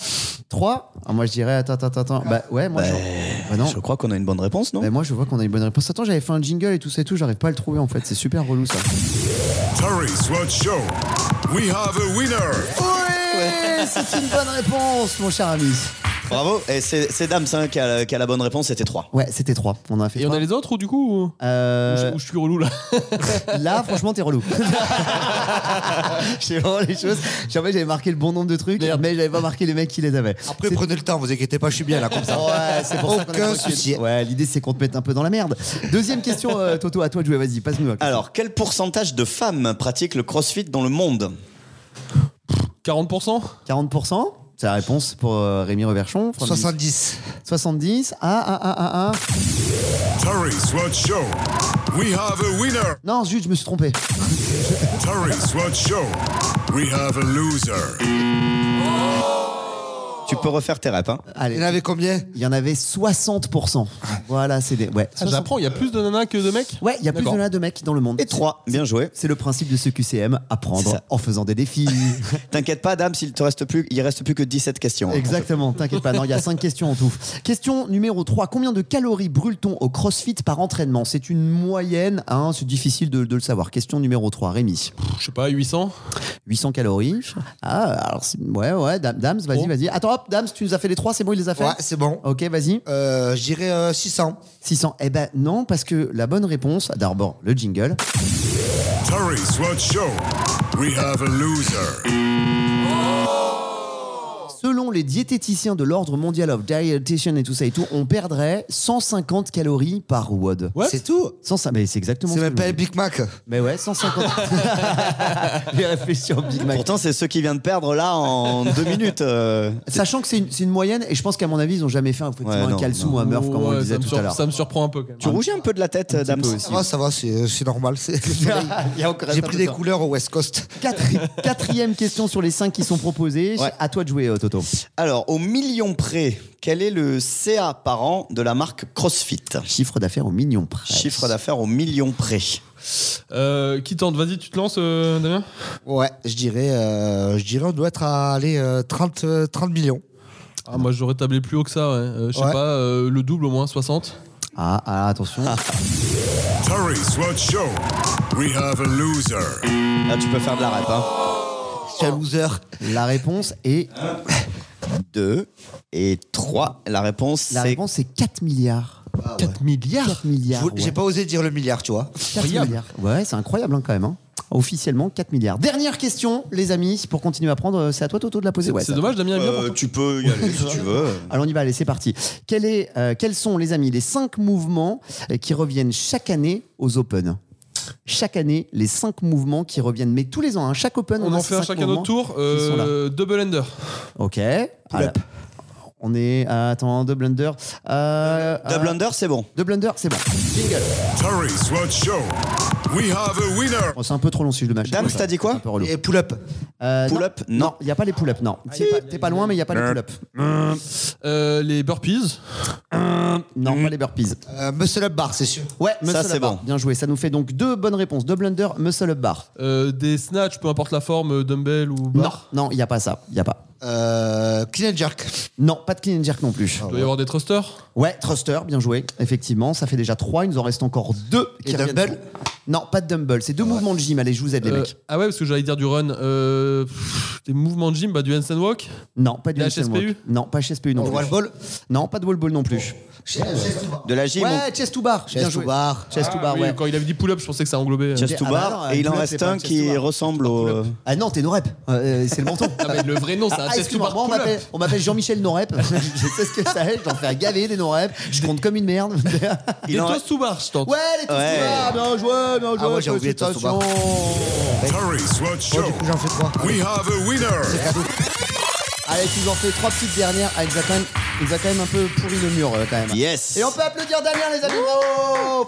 3 ah, Moi je dirais, attends, attends, attends. Bah ouais, moi Bah, je. Bah, non. Je crois qu'on a une bonne réponse, non Bah, moi je vois qu'on a une bonne réponse. Attends, j'avais fait un jingle et tout ça et tout, j'arrive pas à le trouver en fait. C'est super relou ça. Taurus Watch Show. We have a winner. Ouais, c'est une bonne réponse, mon cher ami. Bravo. Et c'est c'est Dams hein, qui, a, qui a la bonne réponse, c'était 3. Ouais, c'était 3. On a fait Et on trois. a les autres ou du coup ou- Euh, Ou je- ou je suis relou là Là, franchement, t'es relou. J'ai vraiment les choses. En fait, j'avais marqué le bon nombre de trucs, mais j'avais pas marqué les mecs qui les avaient. Après, prenez le temps, vous inquiétez pas, je suis bien là comme ça. Ouais, c'est pour ça qu'on a Aucun tranquille. souci. Ouais, l'idée c'est qu'on te mette un peu dans la merde. Deuxième question, euh, Toto, à toi de jouer. Vas-y, passe-nous. la question. Alors, quel pourcentage de femmes pratiquent le crossfit dans le monde? 40% 40% C'est la réponse pour euh, Rémi Reverchon. 70. 70. Ah, ah, ah, ah, ah. Taurus Watch Show. We have a winner. Non, zut, je me suis trompé. Taurus Watch Show. We have a loser. Tu peux refaire tes reps. Hein. Allez. Il y en avait combien? Il y en avait 60%. Voilà, c'est des. Ouais, Ah, J'apprends, il y a plus de nanas que de mecs? Ouais, il y a plus de nanas de mecs dans le monde. Et 3, bien joué. C'est le principe de ce QCM, apprendre en faisant des défis. T'inquiète pas, Adam, s'il te reste plus, il reste plus que 17 questions. hein. Exactement, t'inquiète pas. Non, il y a 5 questions en tout. Question numéro 3. Combien de calories brûle-t-on au crossfit par entraînement? C'est une moyenne, hein, c'est difficile de, de le savoir. Question numéro 3. Rémi. Je sais pas, 800 800 calories. Ah, alors, ouais, ouais, Dam- Dams, vas-y, vas-y. Attends, hop, Dams, tu nous as fait les 3, c'est bon, il les a fait Ouais, c'est bon. Ok, vas-y. Euh, je dirais euh, 600. 600. Eh ben non, parce que la bonne réponse, d'abord le jingle. Show? We have a loser. Selon les diététiciens de l'ordre mondial of dietitian et tout ça et tout, on perdrait 150 calories par WOD. Ouais. C'est tout? 150, mais c'est exactement C'est ce même que pas je dis. Big Mac. Mais ouais, 150. J'ai réfléchi au Big Mac. Pourtant, c'est ceux qui viennent de perdre là en deux minutes. euh. Sachant que c'est une, c'est une moyenne, et je pense qu'à mon avis, ils ont jamais fait un, effectivement, Ouais, un non, calçou non. ou un Murph, comme on le Ouais, disait ça me tout sur- à l'heure. Ça me surprend un peu quand même. Tu rougis un peu de la tête, aussi. Ça va, ça va, c'est c'est normal. c'est- Il y a encore J'ai pris des couleurs au West Coast. Quatri- Quatrième question sur les 5 qui sont proposées. Ouais. À toi de jouer, euh, Toto. Alors, au million près, quel est le CA par an de la marque CrossFit Chiffre d'affaires au million près. Chiffre d'affaires au million près. Euh, qui tente? Vas-y, tu te lances, euh, Damien? Ouais, je dirais, euh, je dirais, on doit être à aller, euh, 30, euh, 30 millions. ah, Moi, j'aurais tablé plus haut que ça, ouais. Euh, je sais Ouais. pas, euh, le double au moins, 60 Ah, ah, attention. Tori Swat Show. We have a loser. Là, tu peux faire de la rep. Hein. Je suis un loser. La réponse est. 2 et 3. La réponse, La c'est réponse est 4 milliards. 4 milliards 4 milliards. Je- J'ai ouais. pas osé dire le milliard, tu vois. 4 milliards. Ouais, c'est incroyable hein, quand même. hein. Officiellement, 4 milliards. Dernière question, les amis, pour continuer à prendre. C'est à toi, Toto, de la poser. Ouais, C'est dommage, Damien aime bien pour Euh, tu peux y aller si tu veux. Alors on y va, allez, c'est parti. Quel est, euh, quels sont, les amis, les 5 mouvements euh, qui reviennent chaque année aux Open? Chaque année, les 5 mouvements qui reviennent, mais tous les ans, hein, chaque Open, On en fait un cinq chacun notre tour. Euh, double ender. Ok. Alors, on est. euh, attends, deux blender. Euh, Double euh, under, c'est bon. deux blender, c'est bon. Jingle. Show. We have a winner. Oh, c'est un peu trop long si je le mâche. Dams, t'as dit quoi Un peu relou. Et pull-up. Euh, Pull-up Non, il n'y a pas les pull-up, non. Pas- T'es pas loin, mais il n'y a pas les pull-up. Euh, les burpees. Non, pas les burpees. Euh, muscle up bar, c'est sûr. Ouais, Ça, muscle c'est up bar. bon. Bien joué. Ça nous fait donc deux bonnes réponses. Deux blender, muscle up bar. Euh, des snatch, peu importe la forme, euh, dumbbell ou bar. Non, non, il n'y a pas ça. Il n'y a pas. Euh, clean and jerk. Non, pas de clean and jerk non plus. Il doit y avoir des thrusters. Ouais, thruster, bien joué. Effectivement, ça fait déjà trois. Il nous en reste encore deux. Et reviennent. dumbbell Non, pas de dumbbell. C'est deux mouvements de gym. Allez, je vous aide, les Euh, mecs. ah ouais, parce que j'allais dire du run. Euh, pff, des mouvements de gym, bah, du handstand walk. Non, pas du handstand HSPU? walk. Non, pas HSPU non plus. wall ball. Non, pas de wall ball non plus. De la gym, Ouais, chest to bar. Chest to bar. To bar, ouais. Quand il avait dit pull-up, je pensais que ça englobait. euh, chest to Ah bah bar, et il en reste un qui to bar. ressemble au. Ah non, t'es Norep. Euh, c'est le menton. Le vrai nom, c'est un Ah, chest to bar on m'appelle- on m'appelle Jean-Michel Norep. je sais ce que ça est, j'en fais un gavé des Norep. Je compte comme une merde. Des Il en toast to bar, je tente. ouais, les tous Ouais. bien joué, bien joué. Ah, moi, j'ai oublié Toast to Bar. Show. Du coup, j'en fais trois. We have a winner. Allez, tu nous en fais trois petites dernières. Ah, il nous a quand même, il nous a quand même un peu pourri le mur, euh, quand même. Yes. Et on peut applaudir Damien, les amis. Bravo.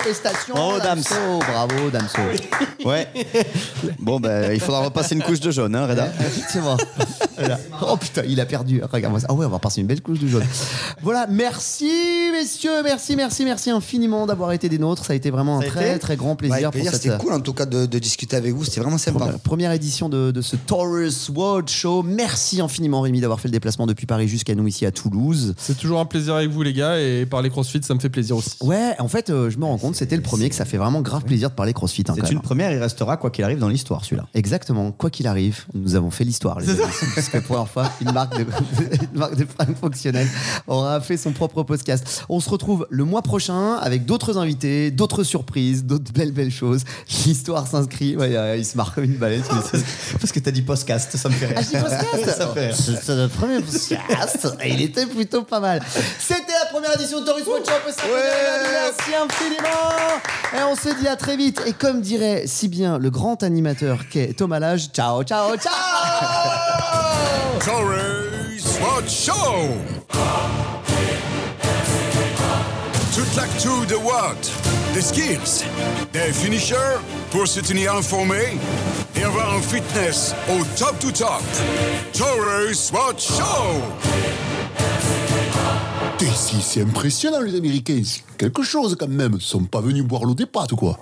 Bravo, Dams. Damso. Bravo, Damso. Ouais. Bon, ben, il faudra repasser une couche de jaune, hein, Reda. Effectivement. Voilà. Oh putain, il a perdu. Regarde-moi ça. Ah ouais, on va passer une belle couche de jaune. Voilà, merci messieurs, merci, merci, merci infiniment d'avoir été des nôtres. Ça a été vraiment un très, très grand Ouais, plaisir avec pour cette C'était cool en tout cas de, de discuter avec vous. C'était vraiment sympa. première, première édition de, de ce Taurus World Show. Merci infiniment Rémi d'avoir fait le déplacement depuis Paris jusqu'à nous ici à Toulouse. C'est toujours un plaisir avec vous, les gars, et parler crossfit, ça me fait plaisir aussi. Ouais, en fait, euh, je me rends compte, c'était le premier que ça fait vraiment grave plaisir de parler CrossFit. hein, quand C'est même. une première, il restera quoi qu'il arrive dans l'histoire, celui-là. Exactement. Quoi qu'il arrive, nous avons fait l'histoire, les amis. Parce que pour la fois, une marque de, une marque de fringues fonctionnelles aura fait son propre podcast. On se retrouve le mois prochain avec d'autres invités, d'autres surprises, d'autres belles, belles choses. L'histoire s'inscrit. Ouais, euh, il se marre comme une balette. Parce que t'as dit podcast, ça me fait rire. Ah, je dis podcast Ça fait rire. C'est le premier podcast et il était plutôt pas mal. C'était la première édition de Taurus Watch Shop. on s'applaudit, Merci infiniment. Et on se dit à très vite. Et comme dirait si bien le grand animateur qu'est Thomas Lage, ciao, ciao, ciao. Toute l'actu de Watt, des skills, des finishers pour se tenir informé et avoir un fitness au top du top. Tori Swat Show. T'es si, c'est impressionnant les Américains. Quelque chose quand même. Ils sont pas venus boire l'eau des pâtes quoi.